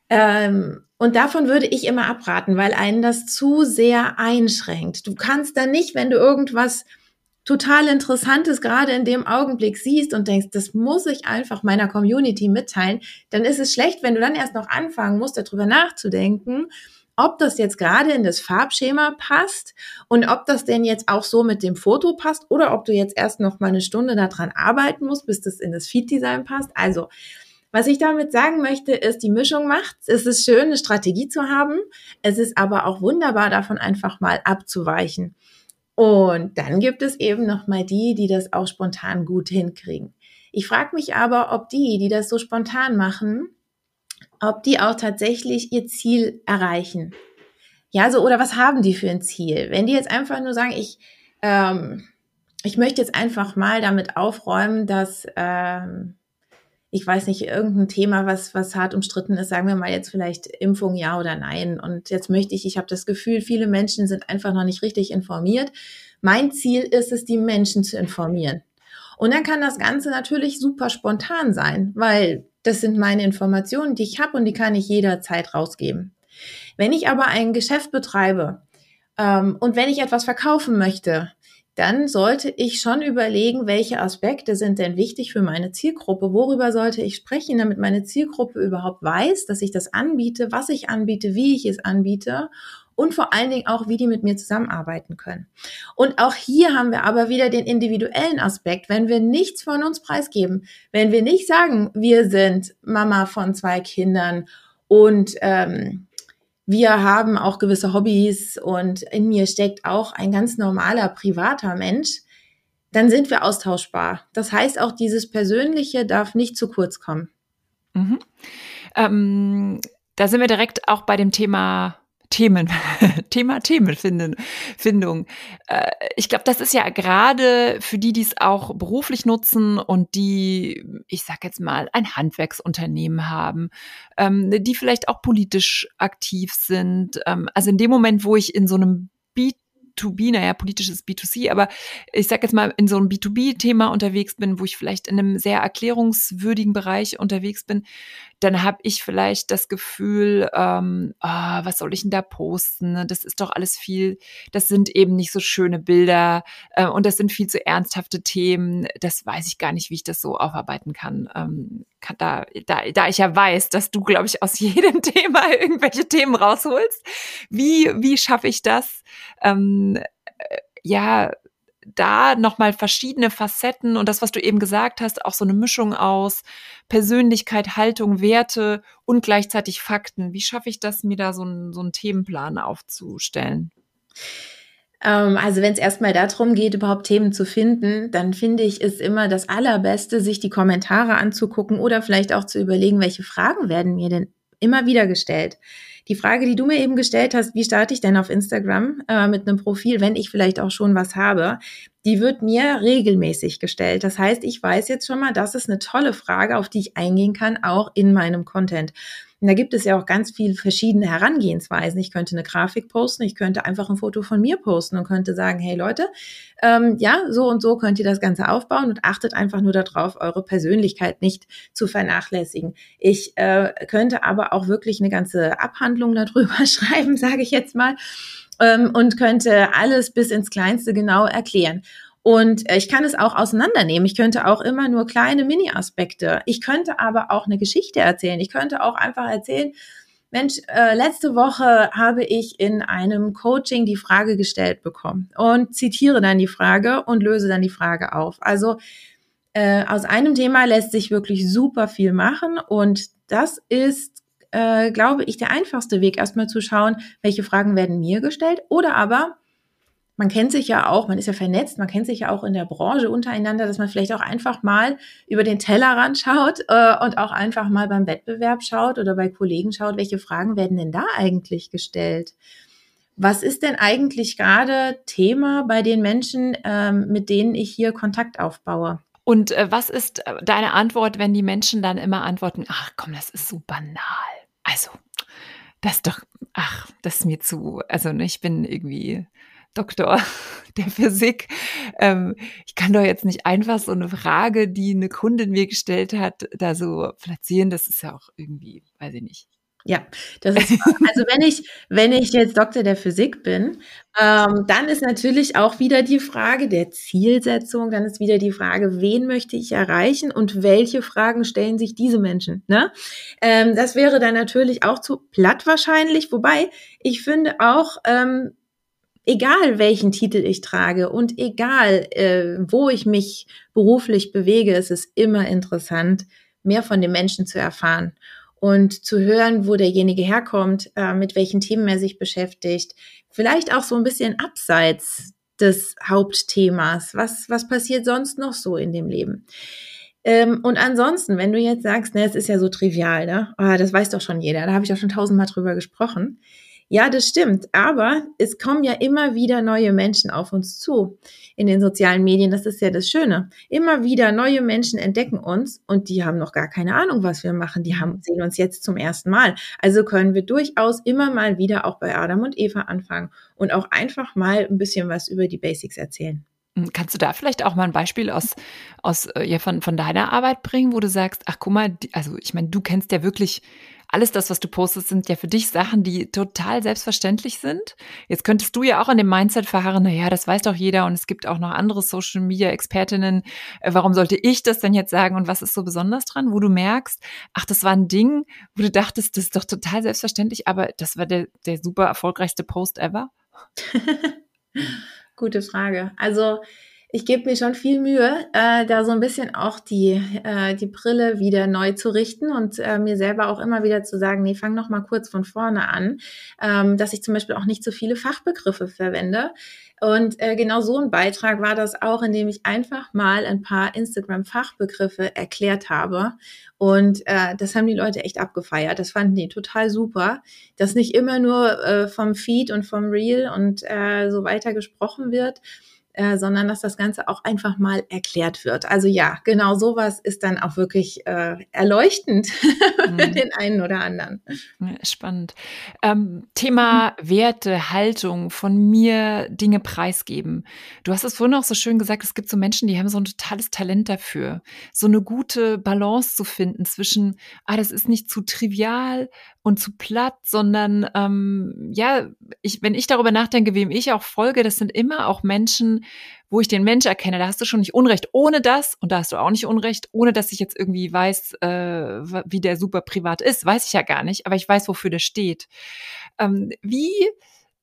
Ähm, und davon würde ich immer abraten, weil einen das zu sehr einschränkt. Du kannst dann nicht, wenn du irgendwas total Interessantes gerade in dem Augenblick siehst und denkst, das muss ich einfach meiner Community mitteilen, dann ist es schlecht, wenn du dann erst noch anfangen musst, darüber nachzudenken, ob das jetzt gerade in das Farbschema passt und ob das denn jetzt auch so mit dem Foto passt oder ob du jetzt erst noch mal eine Stunde daran arbeiten musst, bis das in das Feed-Design passt. Also, was ich damit sagen möchte, ist, die Mischung macht. Es ist schön, eine Strategie zu haben. Es ist aber auch wunderbar, davon einfach mal abzuweichen. Und dann gibt es eben noch mal die, die das auch spontan gut hinkriegen. Ich frage mich aber, ob die, die das so spontan machen, ob die auch tatsächlich ihr Ziel erreichen. Ja, so oder was haben die für ein Ziel? Wenn die jetzt einfach nur sagen, ich ähm, ich möchte jetzt einfach mal damit aufräumen, dass ähm, ich weiß nicht, irgendein Thema, was, was hart umstritten ist, sagen wir mal jetzt vielleicht Impfung ja oder nein. Und jetzt möchte ich, ich habe das Gefühl, viele Menschen sind einfach noch nicht richtig informiert. Mein Ziel ist es, die Menschen zu informieren. Und dann kann das Ganze natürlich super spontan sein, weil das sind meine Informationen, die ich habe und die kann ich jederzeit rausgeben. Wenn ich aber ein Geschäft betreibe, Ähm, und wenn ich etwas verkaufen möchte, dann sollte ich schon überlegen, welche Aspekte sind denn wichtig für meine Zielgruppe? Worüber sollte ich sprechen, damit meine Zielgruppe überhaupt weiß, dass ich das anbiete, was ich anbiete, wie ich es anbiete und vor allen Dingen auch, wie die mit mir zusammenarbeiten können. Und auch hier haben wir aber wieder den individuellen Aspekt. Wenn wir nichts von uns preisgeben, wenn wir nicht sagen, wir sind Mama von zwei Kindern und ähm, wir haben auch gewisse Hobbys und in mir steckt auch ein ganz normaler privater Mensch, dann sind wir austauschbar. Das heißt, auch dieses Persönliche darf nicht zu kurz kommen. Mhm. Ähm, da sind wir direkt auch bei dem Thema Themen, Thema Themenfindung. Äh, ich glaube, das ist ja gerade für die, die es auch beruflich nutzen und die, ich sag jetzt mal, ein Handwerksunternehmen haben, ähm, die vielleicht auch politisch aktiv sind. Ähm, also in dem Moment, wo ich in so einem Beat B2B, naja, politisches B2C, aber ich sag jetzt mal in so einem B2B-Thema unterwegs bin, wo ich vielleicht in einem sehr erklärungswürdigen Bereich unterwegs bin, dann habe ich vielleicht das Gefühl, ähm, oh, was soll ich denn da posten? Das ist doch alles viel, das sind eben nicht so schöne Bilder äh, und das sind viel zu ernsthafte Themen. Das weiß ich gar nicht, wie ich das so aufarbeiten kann. Ähm, kann da, da, da ich ja weiß, dass du, glaube ich, aus jedem Thema irgendwelche Themen rausholst. Wie, wie schaffe ich das? Ähm, äh, ja, da nochmal verschiedene Facetten und das, was du eben gesagt hast, auch so eine Mischung aus Persönlichkeit, Haltung, Werte und gleichzeitig Fakten. Wie schaffe ich das, mir da so, ein, so einen Themenplan aufzustellen? Ähm, also wenn es erstmal darum geht, überhaupt Themen zu finden, dann finde ich es immer das Allerbeste, sich die Kommentare anzugucken oder vielleicht auch zu überlegen, welche Fragen werden mir denn immer wieder gestellt. Die Frage, die du mir eben gestellt hast, wie starte ich denn auf Instagram äh, mit einem Profil, wenn ich vielleicht auch schon was habe, die wird mir regelmäßig gestellt. Das heißt, ich weiß jetzt schon mal, das ist eine tolle Frage, auf die ich eingehen kann, auch in meinem Content. Und da gibt es ja auch ganz viele verschiedene Herangehensweisen. Ich könnte eine Grafik posten, ich könnte einfach ein Foto von mir posten und könnte sagen, hey Leute, ähm, ja, so und so könnt ihr das Ganze aufbauen und achtet einfach nur darauf, eure Persönlichkeit nicht zu vernachlässigen. Ich äh, könnte aber auch wirklich eine ganze Abhandlung darüber schreiben, sage ich jetzt mal, ähm, und könnte alles bis ins Kleinste genau erklären. Und äh, ich kann es auch auseinandernehmen. Ich könnte auch immer nur kleine Mini-Aspekte. Ich könnte aber auch eine Geschichte erzählen. Ich könnte auch einfach erzählen, Mensch, äh, letzte Woche habe ich in einem Coaching die Frage gestellt bekommen und zitiere dann die Frage und löse dann die Frage auf. Also äh, aus einem Thema lässt sich wirklich super viel machen und das ist, äh, glaube ich, der einfachste Weg, erstmal zu schauen, welche Fragen werden mir gestellt oder aber man kennt sich ja auch, man ist ja vernetzt, man kennt sich ja auch in der Branche untereinander, dass man vielleicht auch einfach mal über den Tellerrand schaut äh, und auch einfach mal beim Wettbewerb schaut oder bei Kollegen schaut, welche Fragen werden denn da eigentlich gestellt? Was ist denn eigentlich gerade Thema bei den Menschen, ähm, mit denen ich hier Kontakt aufbaue? Und äh, was ist äh, deine Antwort, wenn die Menschen dann immer antworten, ach komm, das ist so banal. Also, das ist doch, ach, das ist mir zu, also ne, ich bin irgendwie Doktor der Physik. Ähm, ich kann doch jetzt nicht einfach so eine Frage, die eine Kundin mir gestellt hat, da so platzieren. Das ist ja auch irgendwie, weiß ich nicht. Ja, das ist, also wenn ich, wenn ich jetzt Doktor der Physik bin, ähm, dann ist natürlich auch wieder die Frage der Zielsetzung, dann ist wieder die Frage, wen möchte ich erreichen und welche Fragen stellen sich diese Menschen. Ne? Ähm, das wäre dann natürlich auch zu platt wahrscheinlich, wobei ich finde auch, ähm, egal welchen Titel ich trage und egal äh, wo ich mich beruflich bewege, es ist immer interessant, mehr von dem Menschen zu erfahren und zu hören, wo derjenige herkommt, äh, mit welchen Themen er sich beschäftigt, vielleicht auch so ein bisschen abseits des Hauptthemas. Was, was passiert sonst noch so in dem Leben? Ähm, und ansonsten, wenn du jetzt sagst, ne, es ist ja so trivial, ne? Oh, das weiß doch schon jeder, da habe ich auch schon tausendmal drüber gesprochen. Ja, das stimmt. Aber es kommen ja immer wieder neue Menschen auf uns zu in den sozialen Medien. Das ist ja das Schöne. Immer wieder neue Menschen entdecken uns und die haben noch gar keine Ahnung, was wir machen. Die haben, sehen uns jetzt zum ersten Mal. Also können wir durchaus immer mal wieder auch bei Adam und Eva anfangen und auch einfach mal ein bisschen was über die Basics erzählen. Hm, kannst du da vielleicht auch mal ein Beispiel aus, aus äh, ja, von, von deiner Arbeit bringen, wo du sagst, ach guck mal, also ich meine, du kennst ja wirklich alles das, was du postest, sind ja für dich Sachen, die total selbstverständlich sind. Jetzt könntest du ja auch an dem Mindset verharren, naja, das weiß doch jeder und es gibt auch noch andere Social Media Expertinnen. Äh, warum sollte ich das denn jetzt sagen und was ist so besonders dran, wo du merkst, ach, das war ein Ding, wo du dachtest, das ist doch total selbstverständlich, aber das war der, der super erfolgreichste Post ever? Gute Frage. Also, ich gebe mir schon viel Mühe, äh, da so ein bisschen auch die, äh, die Brille wieder neu zu richten und äh, mir selber auch immer wieder zu sagen, nee, fang noch mal kurz von vorne an, ähm, dass ich zum Beispiel auch nicht so viele Fachbegriffe verwende. Und äh, genau so ein Beitrag war das auch, in dem ich einfach mal ein paar Instagram-Fachbegriffe erklärt habe. Und äh, das haben die Leute echt abgefeiert. Das fanden die total super, dass nicht immer nur äh, vom Feed und vom Reel und äh, so weiter gesprochen wird, äh, sondern dass das Ganze auch einfach mal erklärt wird. Also ja, genau sowas ist dann auch wirklich äh, erleuchtend mhm. für den einen oder anderen. Spannend. Ähm, Thema. Werte, Haltung, von mir Dinge preisgeben. Du hast es vorhin auch so schön gesagt, es gibt so Menschen, die haben so ein totales Talent dafür, so eine gute Balance zu finden zwischen, ah, das ist nicht zu trivial, und zu platt, sondern ähm, ja, ich, wenn ich darüber nachdenke, wem ich auch folge, das sind immer auch Menschen, wo ich den Mensch erkenne. Da hast du schon nicht Unrecht. Ohne das, und da hast du auch nicht Unrecht, ohne dass ich jetzt irgendwie weiß, äh, wie der super privat ist, weiß ich ja gar nicht, aber ich weiß, wofür der steht. Ähm, wie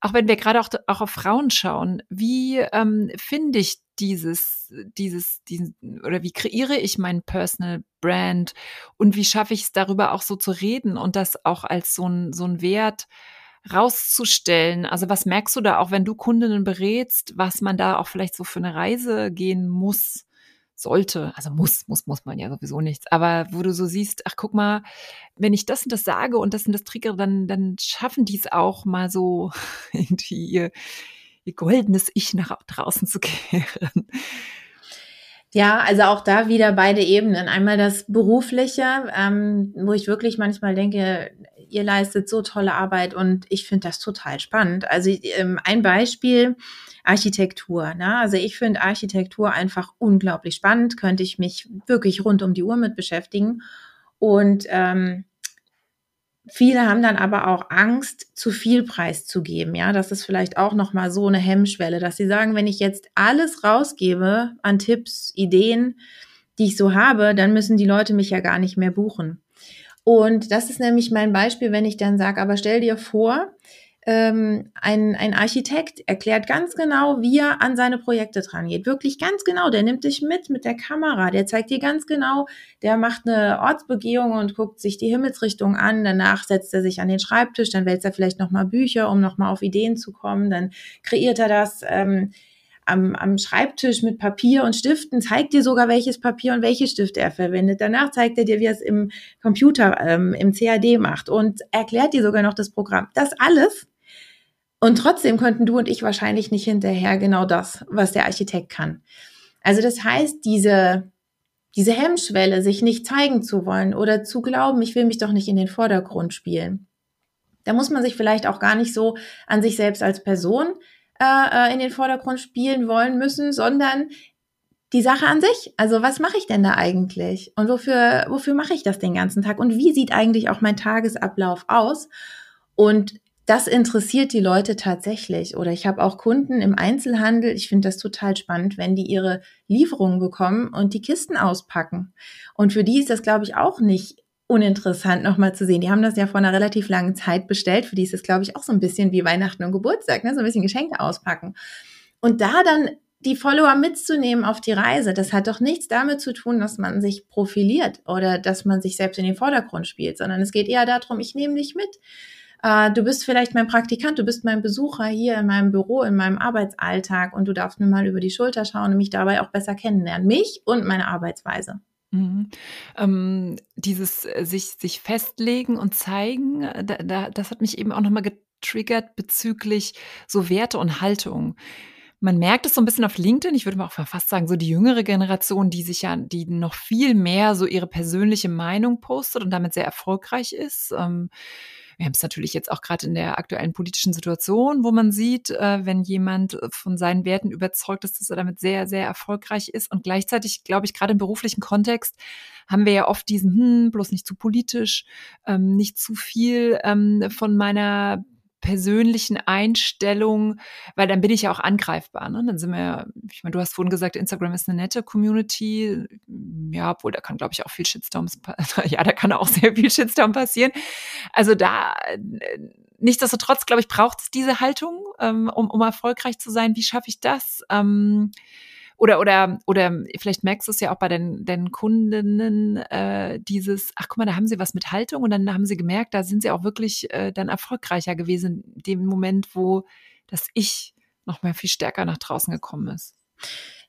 auch wenn wir gerade auch, auch auf Frauen schauen, wie ähm, finde ich dieses, dieses, diesen, oder wie kreiere ich mein Personal Brand und wie schaffe ich es darüber auch so zu reden und das auch als so ein, so ein Wert rauszustellen? Also was merkst du da auch, wenn du Kundinnen berätst, was man da auch vielleicht so für eine Reise gehen muss? Sollte, also muss, muss, muss man ja sowieso nichts, aber wo du so siehst, ach guck mal, wenn ich das und das sage und das und das triggere, dann, dann schaffen die es auch mal so irgendwie ihr, ihr goldenes Ich nach draußen zu kehren. Ja, also auch da wieder beide Ebenen. Einmal das Berufliche, ähm, wo ich wirklich manchmal denke, ihr leistet so tolle Arbeit und ich finde das total spannend. Also ähm, ein Beispiel, Architektur. Ne? Also ich finde Architektur einfach unglaublich spannend, könnte ich mich wirklich rund um die Uhr mit beschäftigen. Und ähm, viele haben dann aber auch Angst, zu viel preiszugeben. Ja, das ist vielleicht auch noch mal so eine Hemmschwelle, dass sie sagen, wenn ich jetzt alles rausgebe an Tipps, Ideen, die ich so habe, dann müssen die Leute mich ja gar nicht mehr buchen. Und das ist nämlich mein Beispiel, wenn ich dann sage, aber stell dir vor, ähm, ein, ein Architekt erklärt ganz genau, wie er an seine Projekte dran geht. Wirklich ganz genau. Der nimmt dich mit mit der Kamera. Der zeigt dir ganz genau, der macht eine Ortsbegehung und guckt sich die Himmelsrichtung an. Danach setzt er sich an den Schreibtisch. Dann wälzt er vielleicht nochmal Bücher, um nochmal auf Ideen zu kommen. Dann kreiert er das. Ähm, am, am Schreibtisch mit Papier und Stiften, zeigt dir sogar, welches Papier und welche Stifte er verwendet. Danach zeigt er dir, wie er es im Computer, ähm, im CAD macht und erklärt dir sogar noch das Programm. Das alles und trotzdem könnten du und ich wahrscheinlich nicht hinterher genau das, was der Architekt kann. Also das heißt, diese, diese Hemmschwelle, sich nicht zeigen zu wollen oder zu glauben, ich will mich doch nicht in den Vordergrund spielen. Da muss man sich vielleicht auch gar nicht so an sich selbst als Person äh, äh in den Vordergrund spielen wollen müssen, sondern die Sache an sich. Also was mache ich denn da eigentlich? Und wofür, wofür mache ich das den ganzen Tag? Und wie sieht eigentlich auch mein Tagesablauf aus? Und das interessiert die Leute tatsächlich. Oder ich habe auch Kunden im Einzelhandel. Ich finde das total spannend, wenn die ihre Lieferungen bekommen und die Kisten auspacken. Und für die ist das, glaube ich, auch nicht uninteressant nochmal zu sehen. Die haben das ja vor einer relativ langen Zeit bestellt. Für die ist es, glaube ich, auch so ein bisschen wie Weihnachten und Geburtstag, ne? so ein bisschen Geschenke auspacken. Und da dann die Follower mitzunehmen auf die Reise, das hat doch nichts damit zu tun, dass man sich profiliert oder dass man sich selbst in den Vordergrund spielt, sondern es geht eher darum, ich nehme dich mit äh, du bist vielleicht mein Praktikant, du bist mein Besucher hier in meinem Büro, in meinem Arbeitsalltag und du darfst mir mal über die Schulter schauen und mich dabei auch besser kennenlernen. Mich und meine Arbeitsweise. Mhm. Ähm, dieses äh, sich, sich festlegen und zeigen, äh, da, da, das hat mich eben auch nochmal getriggert bezüglich so Werte und Haltung. Man merkt es so ein bisschen auf LinkedIn. Ich würde mal auch fast sagen, so die jüngere Generation, die sich ja, die noch viel mehr so ihre persönliche Meinung postet und damit sehr erfolgreich ist. Ähm, wir haben es natürlich jetzt auch gerade in der aktuellen politischen Situation, wo man sieht, äh, wenn jemand von seinen Werten überzeugt ist, dass er damit sehr, sehr erfolgreich ist. Und gleichzeitig, glaube ich, gerade im beruflichen Kontext haben wir ja oft diesen, hm, bloß nicht zu politisch, ähm, nicht zu viel ähm, von meiner persönlichen Einstellung, weil dann bin ich ja auch angreifbar. Ne? Dann sind wir, ich meine, du hast vorhin gesagt, Instagram ist eine nette Community. Ja, obwohl da kann, glaube ich, auch viel Shitstorms, ja, da kann auch sehr viel Shitstorm passieren. Also da, nichtsdestotrotz, glaube ich, braucht es diese Haltung, ähm, um, um erfolgreich zu sein. Wie schaffe ich das? Ähm, oder, oder, oder vielleicht merkst du es ja auch bei den, den Kundinnen, äh, dieses, ach guck mal, da haben sie was mit Haltung und dann haben sie gemerkt, da sind sie auch wirklich äh, dann erfolgreicher gewesen, in dem Moment, wo das Ich noch mal viel stärker nach draußen gekommen ist.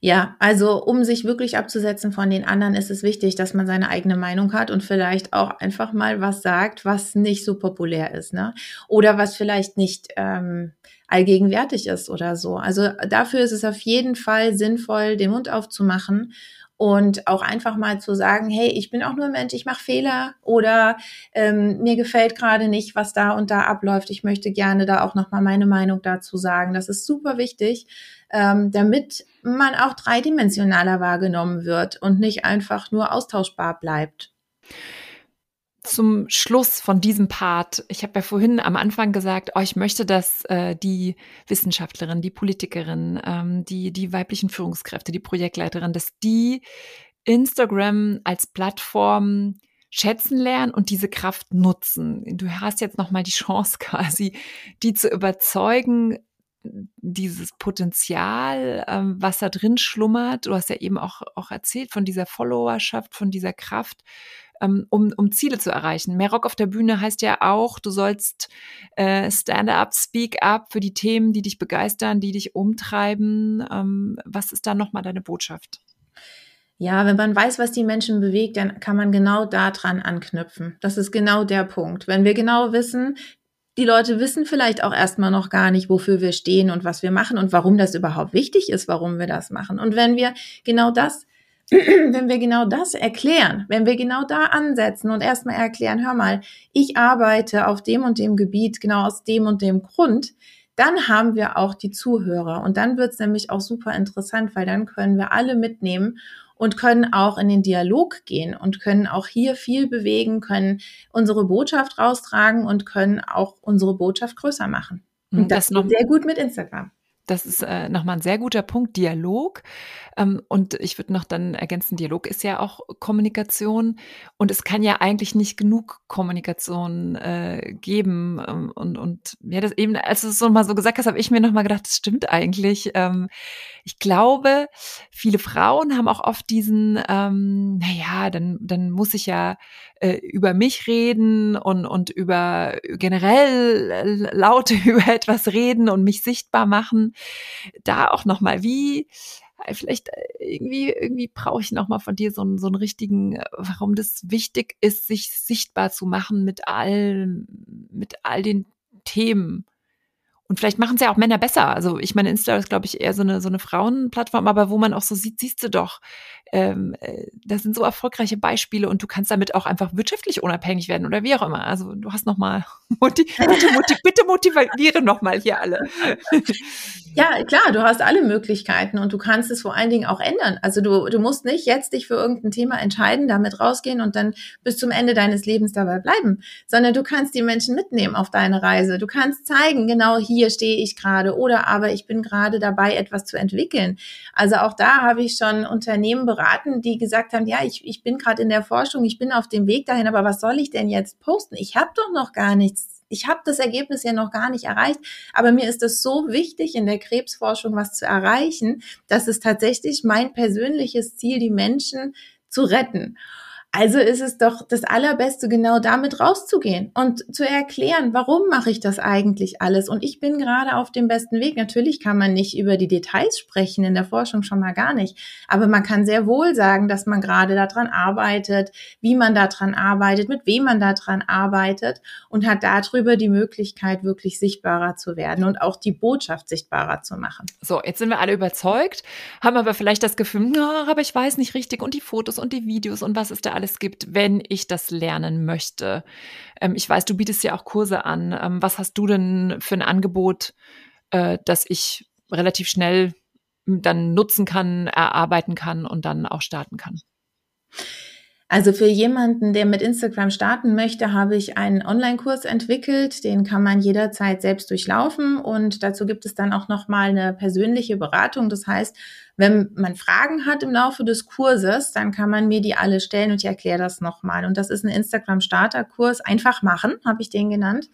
Ja, also um sich wirklich abzusetzen von den anderen, ist es wichtig, dass man seine eigene Meinung hat und vielleicht auch einfach mal was sagt, was nicht so populär ist, ne? Oder was vielleicht nicht ähm, allgegenwärtig ist oder so. Also dafür ist es auf jeden Fall sinnvoll, den Mund aufzumachen und auch einfach mal zu sagen, hey, ich bin auch nur ein Mensch, ich mache Fehler oder ähm, mir gefällt gerade nicht, was da und da abläuft. Ich möchte gerne da auch nochmal meine Meinung dazu sagen. Das ist super wichtig, ähm, damit man auch dreidimensionaler wahrgenommen wird und nicht einfach nur austauschbar bleibt zum Schluss von diesem Part, ich habe ja vorhin am Anfang gesagt, oh, ich möchte, dass äh, die Wissenschaftlerin, die Politikerin, ähm, die, die weiblichen Führungskräfte, die Projektleiterin, dass die Instagram als Plattform schätzen lernen und diese Kraft nutzen. Du hast jetzt noch mal die Chance quasi, die zu überzeugen, dieses Potenzial, ähm, was da drin schlummert. Du hast ja eben auch, auch erzählt von dieser Followerschaft, von dieser Kraft ähm, um, um Ziele zu erreichen. Mehr Rock auf der Bühne heißt ja auch, du sollst äh, Stand up, Speak up für die Themen, die dich begeistern, die dich umtreiben. Ähm, was ist da nochmal deine Botschaft? Ja, wenn man weiß, was die Menschen bewegt, dann kann man genau daran anknüpfen. Das ist genau der Punkt. Wenn wir genau wissen, die Leute wissen vielleicht auch erstmal noch gar nicht, wofür wir stehen und was wir machen und warum das überhaupt wichtig ist, warum wir das machen. Und wenn wir genau das wenn wir genau das erklären, wenn wir genau da ansetzen und erstmal erklären, hör mal, ich arbeite auf dem und dem Gebiet genau aus dem und dem Grund, dann haben wir auch die Zuhörer. Und dann wird es nämlich auch super interessant, weil dann können wir alle mitnehmen und können auch in den Dialog gehen und können auch hier viel bewegen, können unsere Botschaft raustragen und können auch unsere Botschaft größer machen. Und das, das noch sehr gut mit Instagram. Das ist äh, nochmal ein sehr guter Punkt, Dialog. Ähm, und ich würde noch dann ergänzen, Dialog ist ja auch Kommunikation. Und es kann ja eigentlich nicht genug Kommunikation äh, geben. Ähm, und, und ja, das eben, als du es so mal so gesagt hast, habe ich mir nochmal gedacht, das stimmt eigentlich. Ähm, ich glaube, viele Frauen haben auch oft diesen, ähm, naja, dann, dann muss ich ja äh, über mich reden und, und über generell laut über etwas reden und mich sichtbar machen. Da auch nochmal, wie, äh, vielleicht äh, irgendwie, irgendwie brauche ich nochmal von dir so einen, so einen richtigen, äh, warum das wichtig ist, sich sichtbar zu machen mit all, mit all den Themen. Und vielleicht machen es ja auch Männer besser. Also ich meine, Insta ist, glaube ich, eher so eine, so eine Frauenplattform, aber wo man auch so sieht, siehst du doch, ähm, äh, das sind so erfolgreiche Beispiele und du kannst damit auch einfach wirtschaftlich unabhängig werden oder wie auch immer. Also du hast nochmal, bitte, motiv bitte motiviere nochmal hier alle. Ja, klar, du hast alle Möglichkeiten und du kannst es vor allen Dingen auch ändern. Also du, du musst nicht jetzt dich für irgendein Thema entscheiden, damit rausgehen und dann bis zum Ende deines Lebens dabei bleiben, sondern du kannst die Menschen mitnehmen auf deine Reise. Du kannst zeigen, genau hier stehe ich gerade oder aber ich bin gerade dabei, etwas zu entwickeln. Also auch da habe ich schon Unternehmen beraten, die gesagt haben, ja, ich, ich bin gerade in der Forschung, ich bin auf dem Weg dahin, aber was soll ich denn jetzt posten? Ich habe doch noch gar nichts ich habe das Ergebnis ja noch gar nicht erreicht, aber mir ist es so wichtig, in der Krebsforschung was zu erreichen, dass es tatsächlich mein persönliches Ziel, die Menschen zu retten. Also ist es doch das Allerbeste, genau damit rauszugehen und zu erklären, warum mache ich das eigentlich alles? Und ich bin gerade auf dem besten Weg. Natürlich kann man nicht über die Details sprechen, in der Forschung schon mal gar nicht. Aber man kann sehr wohl sagen, dass man gerade daran arbeitet, wie man daran arbeitet, mit wem man daran arbeitet und hat darüber die Möglichkeit, wirklich sichtbarer zu werden und auch die Botschaft sichtbarer zu machen. So, jetzt sind wir alle überzeugt, haben aber vielleicht das Gefühl, aber ich weiß nicht richtig und die Fotos und die Videos und was ist da alles alles gibt, wenn ich das lernen möchte. Ähm, ich weiß, du bietest ja auch Kurse an. Ähm, was hast du denn für ein Angebot, äh, das ich relativ schnell dann nutzen kann, erarbeiten kann und dann auch starten kann? Also für jemanden, der mit Instagram starten möchte, habe ich einen Online-Kurs entwickelt. Den kann man jederzeit selbst durchlaufen und dazu gibt es dann auch noch mal eine persönliche Beratung. Das heißt, wenn man Fragen hat im Laufe des Kurses, dann kann man mir die alle stellen und ich erkläre das nochmal. Und das ist ein Instagram-Starter-Kurs. Einfach machen, habe ich den genannt.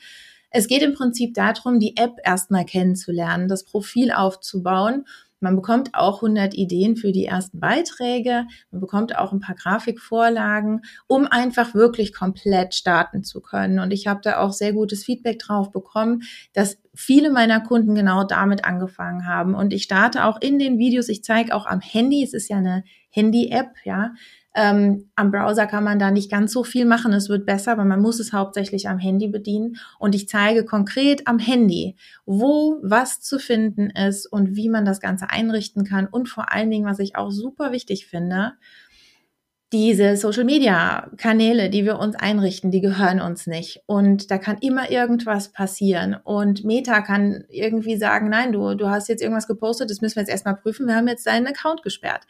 Es geht im Prinzip darum, die App erstmal kennenzulernen, das Profil aufzubauen man bekommt auch 100 Ideen für die ersten Beiträge. Man bekommt auch ein paar Grafikvorlagen, um einfach wirklich komplett starten zu können. Und ich habe da auch sehr gutes Feedback drauf bekommen, dass viele meiner Kunden genau damit angefangen haben. Und ich starte auch in den Videos, ich zeige auch am Handy, es ist ja eine Handy-App, ja, ähm, am Browser kann man da nicht ganz so viel machen. Es wird besser, aber man muss es hauptsächlich am Handy bedienen. Und ich zeige konkret am Handy, wo was zu finden ist und wie man das Ganze einrichten kann. Und vor allen Dingen, was ich auch super wichtig finde, diese Social Media Kanäle, die wir uns einrichten, die gehören uns nicht. Und da kann immer irgendwas passieren. Und Meta kann irgendwie sagen, nein, du, du hast jetzt irgendwas gepostet, das müssen wir jetzt erstmal prüfen. Wir haben jetzt deinen Account gesperrt.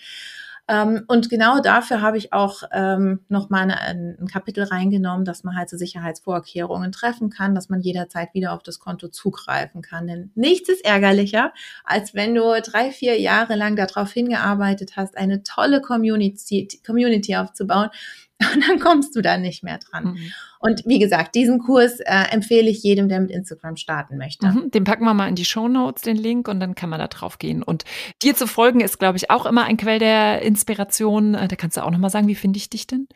Ähm, und genau dafür habe ich auch ähm, nochmal ein, ein Kapitel reingenommen, dass man halt so Sicherheitsvorkehrungen treffen kann, dass man jederzeit wieder auf das Konto zugreifen kann. Denn nichts ist ärgerlicher, als wenn du drei, vier Jahre lang darauf hingearbeitet hast, eine tolle Community, Community aufzubauen und dann kommst du da nicht mehr dran. Mhm. Und wie gesagt, diesen Kurs äh, empfehle ich jedem, der mit Instagram starten möchte. Mhm, den packen wir mal in die Show Notes, den Link, und dann kann man da drauf gehen. Und dir zu folgen ist, glaube ich, auch immer ein Quell der Inspiration. Äh, da kannst du auch nochmal sagen, wie finde ich dich denn?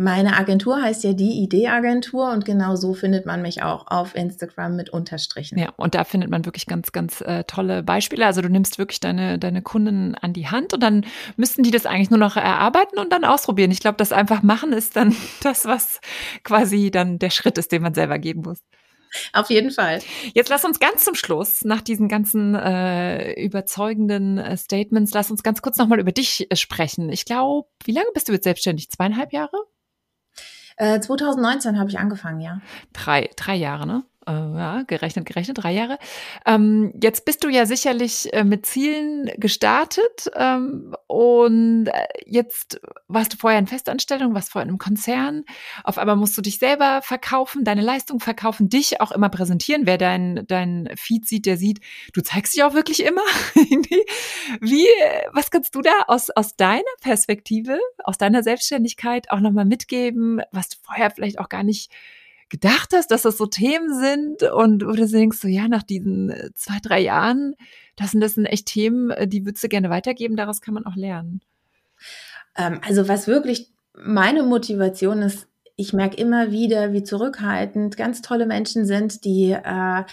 Meine Agentur heißt ja die Idee-Agentur und genau so findet man mich auch auf Instagram mit Unterstrichen. Ja, und da findet man wirklich ganz, ganz äh, tolle Beispiele. Also du nimmst wirklich deine, deine Kunden an die Hand und dann müssten die das eigentlich nur noch erarbeiten und dann ausprobieren. Ich glaube, das einfach machen ist dann das, was quasi dann der Schritt ist, den man selber gehen muss. Auf jeden Fall. Jetzt lass uns ganz zum Schluss, nach diesen ganzen äh, überzeugenden äh, Statements, lass uns ganz kurz nochmal über dich äh, sprechen. Ich glaube, wie lange bist du jetzt selbstständig? Zweieinhalb Jahre? 2019 äh, habe ich angefangen, ja. Drei, drei Jahre, ne? Äh, ja, gerechnet, gerechnet, drei Jahre. Ähm, jetzt bist du ja sicherlich äh, mit Zielen gestartet ähm, und äh, jetzt warst du vorher in Festanstellung, warst vorher in einem Konzern. Auf einmal musst du dich selber verkaufen, deine Leistung verkaufen, dich auch immer präsentieren. Wer dein, dein Feed sieht, der sieht, du zeigst dich auch wirklich immer. Wie, was kannst du da aus, aus deiner Perspektive, aus deiner Selbstständigkeit auch nochmal mitgeben, was du vorher vielleicht auch gar nicht gedacht hast, dass das so Themen sind und oder denkst so, ja, nach diesen äh, zwei, drei Jahren, das sind, das sind echt Themen, äh, die würdest du gerne weitergeben, daraus kann man auch lernen. Ähm, also was wirklich meine Motivation ist, ich merke immer wieder, wie zurückhaltend ganz tolle Menschen sind, die äh,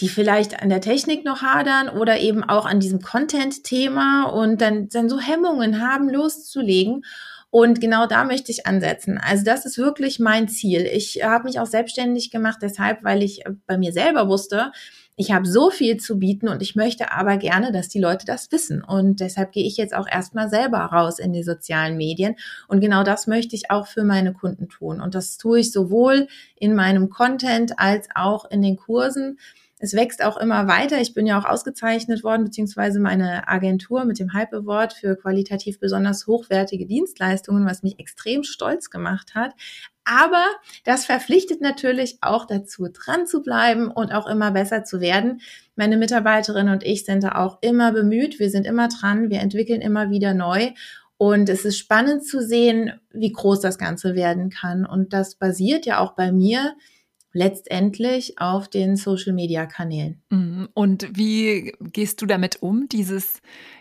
die vielleicht an der Technik noch hadern oder eben auch an diesem Content-Thema und dann, dann so Hemmungen haben, loszulegen. Und genau da möchte ich ansetzen. Also das ist wirklich mein Ziel. Ich habe mich auch selbstständig gemacht, deshalb, weil ich bei mir selber wusste, ich habe so viel zu bieten und ich möchte aber gerne, dass die Leute das wissen. Und deshalb gehe ich jetzt auch erstmal selber raus in die sozialen Medien. Und genau das möchte ich auch für meine Kunden tun. Und das tue ich sowohl in meinem Content als auch in den Kursen es wächst auch immer weiter. Ich bin ja auch ausgezeichnet worden, beziehungsweise meine Agentur mit dem Hype Award für qualitativ besonders hochwertige Dienstleistungen, was mich extrem stolz gemacht hat. Aber das verpflichtet natürlich auch dazu, dran zu bleiben und auch immer besser zu werden. Meine Mitarbeiterin und ich sind da auch immer bemüht. Wir sind immer dran. Wir entwickeln immer wieder neu. Und es ist spannend zu sehen, wie groß das Ganze werden kann. Und das basiert ja auch bei mir letztendlich auf den Social-Media-Kanälen. Mhm. Und wie gehst du damit um, dieses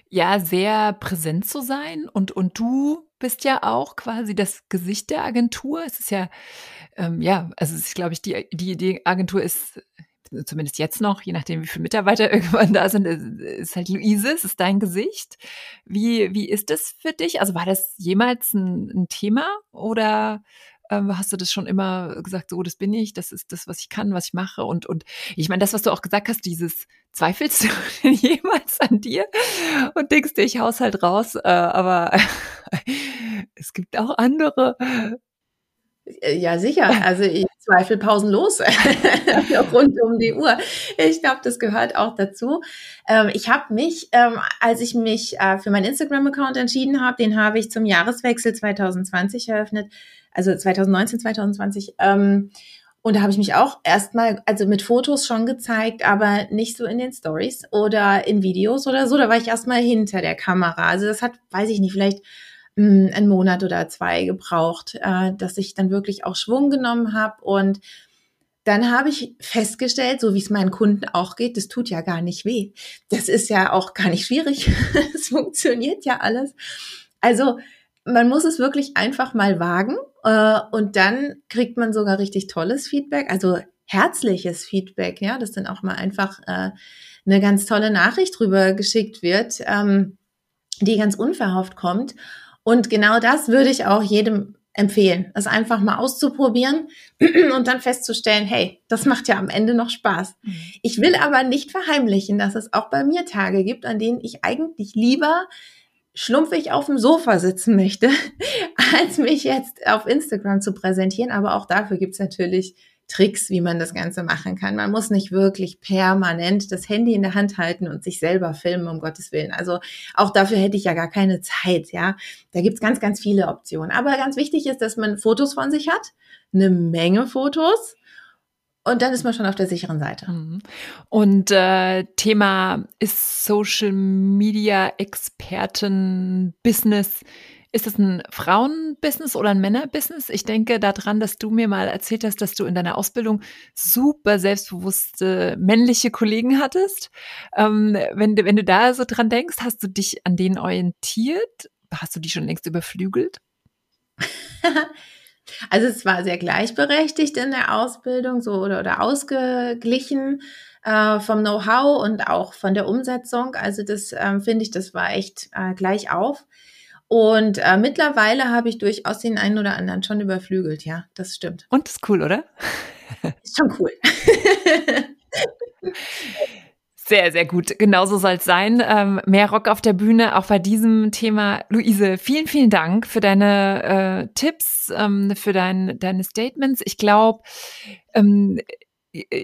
ja sehr präsent zu sein? Und, und du bist ja auch quasi das Gesicht der Agentur. Es ist ja, ähm, ja, also ich glaube ich, die, die, die Agentur ist zumindest jetzt noch, je nachdem, wie viele Mitarbeiter irgendwann da sind, ist halt Luise, es ist dein Gesicht. Wie, wie ist das für dich? Also war das jemals ein, ein Thema oder ähm, hast du das schon immer gesagt, so, das bin ich, das ist das, was ich kann, was ich mache. Und, und ich meine, das, was du auch gesagt hast, dieses zweifelst du jemals an dir und denkst dir, ich haus halt raus, äh, aber es gibt auch andere. Äh, ja, sicher. Also ich zweifle pausenlos rund um die Uhr. Ich glaube, das gehört auch dazu. Ähm, ich habe mich, ähm, als ich mich äh, für meinen Instagram-Account entschieden habe, den habe ich zum Jahreswechsel 2020 eröffnet, also 2019, 2020. Ähm, und da habe ich mich auch erstmal, also mit Fotos schon gezeigt, aber nicht so in den Stories oder in Videos oder so. Da war ich erstmal hinter der Kamera. Also das hat, weiß ich nicht, vielleicht mh, hm, einen Monat oder zwei gebraucht, äh, dass ich dann wirklich auch Schwung genommen habe. Und dann habe ich festgestellt, so wie es meinen Kunden auch geht, das tut ja gar nicht weh. Das ist ja auch gar nicht schwierig. Es funktioniert ja alles. Also man muss es wirklich einfach mal wagen äh, und dann kriegt man sogar richtig tolles Feedback, also herzliches Feedback, ja, dass dann auch mal einfach äh, eine ganz tolle Nachricht drüber geschickt wird, ähm, die ganz unverhofft kommt. Und genau das würde ich auch jedem empfehlen, es einfach mal auszuprobieren und dann festzustellen, hey, das macht ja am Ende noch Spaß. Mhm. Ich will aber nicht verheimlichen, dass es auch bei mir Tage gibt, an denen ich eigentlich lieber schlumpfig auf dem Sofa sitzen möchte, als mich jetzt auf Instagram zu präsentieren. Aber auch dafür gibt's natürlich Tricks, wie man das Ganze machen kann. Man muss nicht wirklich permanent das Handy in der Hand halten und sich selber filmen, um Gottes Willen. Also auch dafür hätte ich ja gar keine Zeit, ja. Da gibt's ganz, ganz viele Optionen. Aber ganz wichtig ist, dass man Fotos von sich hat, eine Menge Fotos und dann ist man schon auf der sicheren Seite. Mhm. Und äh, Thema ist Social Media Experten Business. Ist das ein Frauenbusiness oder ein Männerbusiness? Ich denke daran, dass du mir mal erzählt hast, dass du in deiner Ausbildung super selbstbewusste männliche Kollegen hattest. Ähm, wenn, du, wenn du da so dran denkst, hast du dich an denen orientiert? Hast du die schon längst überflügelt? Also es war sehr gleichberechtigt in der Ausbildung so oder, oder ausgeglichen äh, vom Know-how und auch von der Umsetzung. Also das ähm, finde ich, das war echt äh, gleich auf. Und äh, mittlerweile habe ich durchaus den einen oder anderen schon überflügelt, ja, das stimmt. Und ist cool, oder? Ist schon cool. Sehr, sehr gut. Genauso soll es sein. Ähm, mehr Rock auf der Bühne, auch bei diesem Thema. Luise, vielen, vielen Dank für deine äh, Tipps, ähm, für dein, deine Statements. Ich glaube, ähm, äh,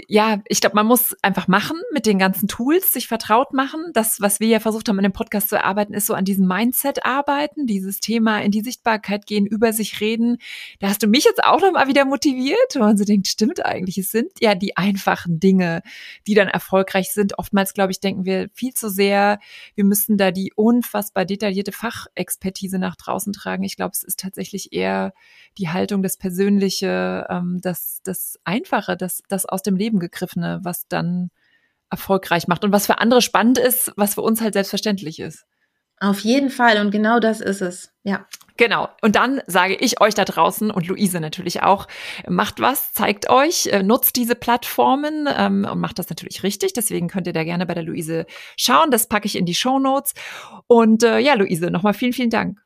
ja, ich glaube, man muss einfach machen mit den ganzen Tools, sich vertraut machen. Das, was wir ja versucht haben, in dem Podcast zu erarbeiten, ist so an diesem Mindset arbeiten, dieses Thema in die Sichtbarkeit gehen, über sich reden. Da hast du mich jetzt auch nochmal wieder motiviert, wo man so denkt, stimmt eigentlich, es sind ja die einfachen Dinge, die dann erfolgreich sind. Oftmals, glaube ich, denken wir viel zu sehr, wir müssen da die unfassbar detaillierte Fachexpertise nach draußen tragen. Ich glaube, es ist tatsächlich eher die Haltung, das Persönliche, ähm, das, das Einfache, das, das aus dem Leben gegriffene, was dann erfolgreich macht und was für andere spannend ist, was für uns halt selbstverständlich ist. Auf jeden Fall und genau das ist es. Ja. Genau. Und dann sage ich euch da draußen und Luise natürlich auch, macht was, zeigt euch, äh, nutzt diese Plattformen ähm, und macht das natürlich richtig. Deswegen könnt ihr da gerne bei der Luise schauen. Das packe ich in die Show Notes. Und äh, ja, Luise, nochmal vielen, vielen Dank.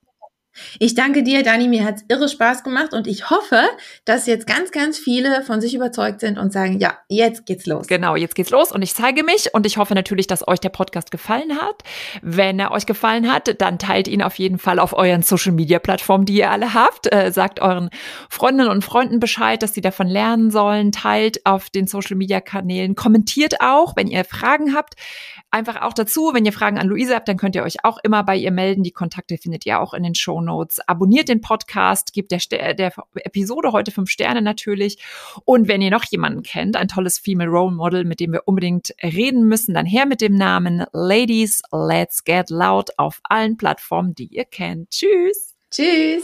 Ich danke dir, Dani. Mir hat's irre Spaß gemacht und ich hoffe, dass jetzt ganz, ganz viele von sich überzeugt sind und sagen, ja, jetzt geht's los. Genau, jetzt geht's los und ich zeige mich und ich hoffe natürlich, dass euch der Podcast gefallen hat. Wenn er euch gefallen hat, dann teilt ihn auf jeden Fall auf euren Social Media Plattformen, die ihr alle habt. Äh, sagt euren Freundinnen und Freunden Bescheid, dass sie davon lernen sollen. Teilt auf den Social Media Kanälen. Kommentiert auch, wenn ihr Fragen habt. Einfach auch dazu, wenn ihr Fragen an Luise habt, dann könnt ihr euch auch immer bei ihr melden. Die Kontakte findet ihr auch in den Show Notes. Abonniert den Podcast, gebt der, der Episode heute fünf Sterne natürlich. Und wenn ihr noch jemanden kennt, ein tolles Female Role Model, mit dem wir unbedingt reden müssen, dann her mit dem Namen Ladies Let's Get Loud auf allen Plattformen, die ihr kennt. Tschüss. Tschüss.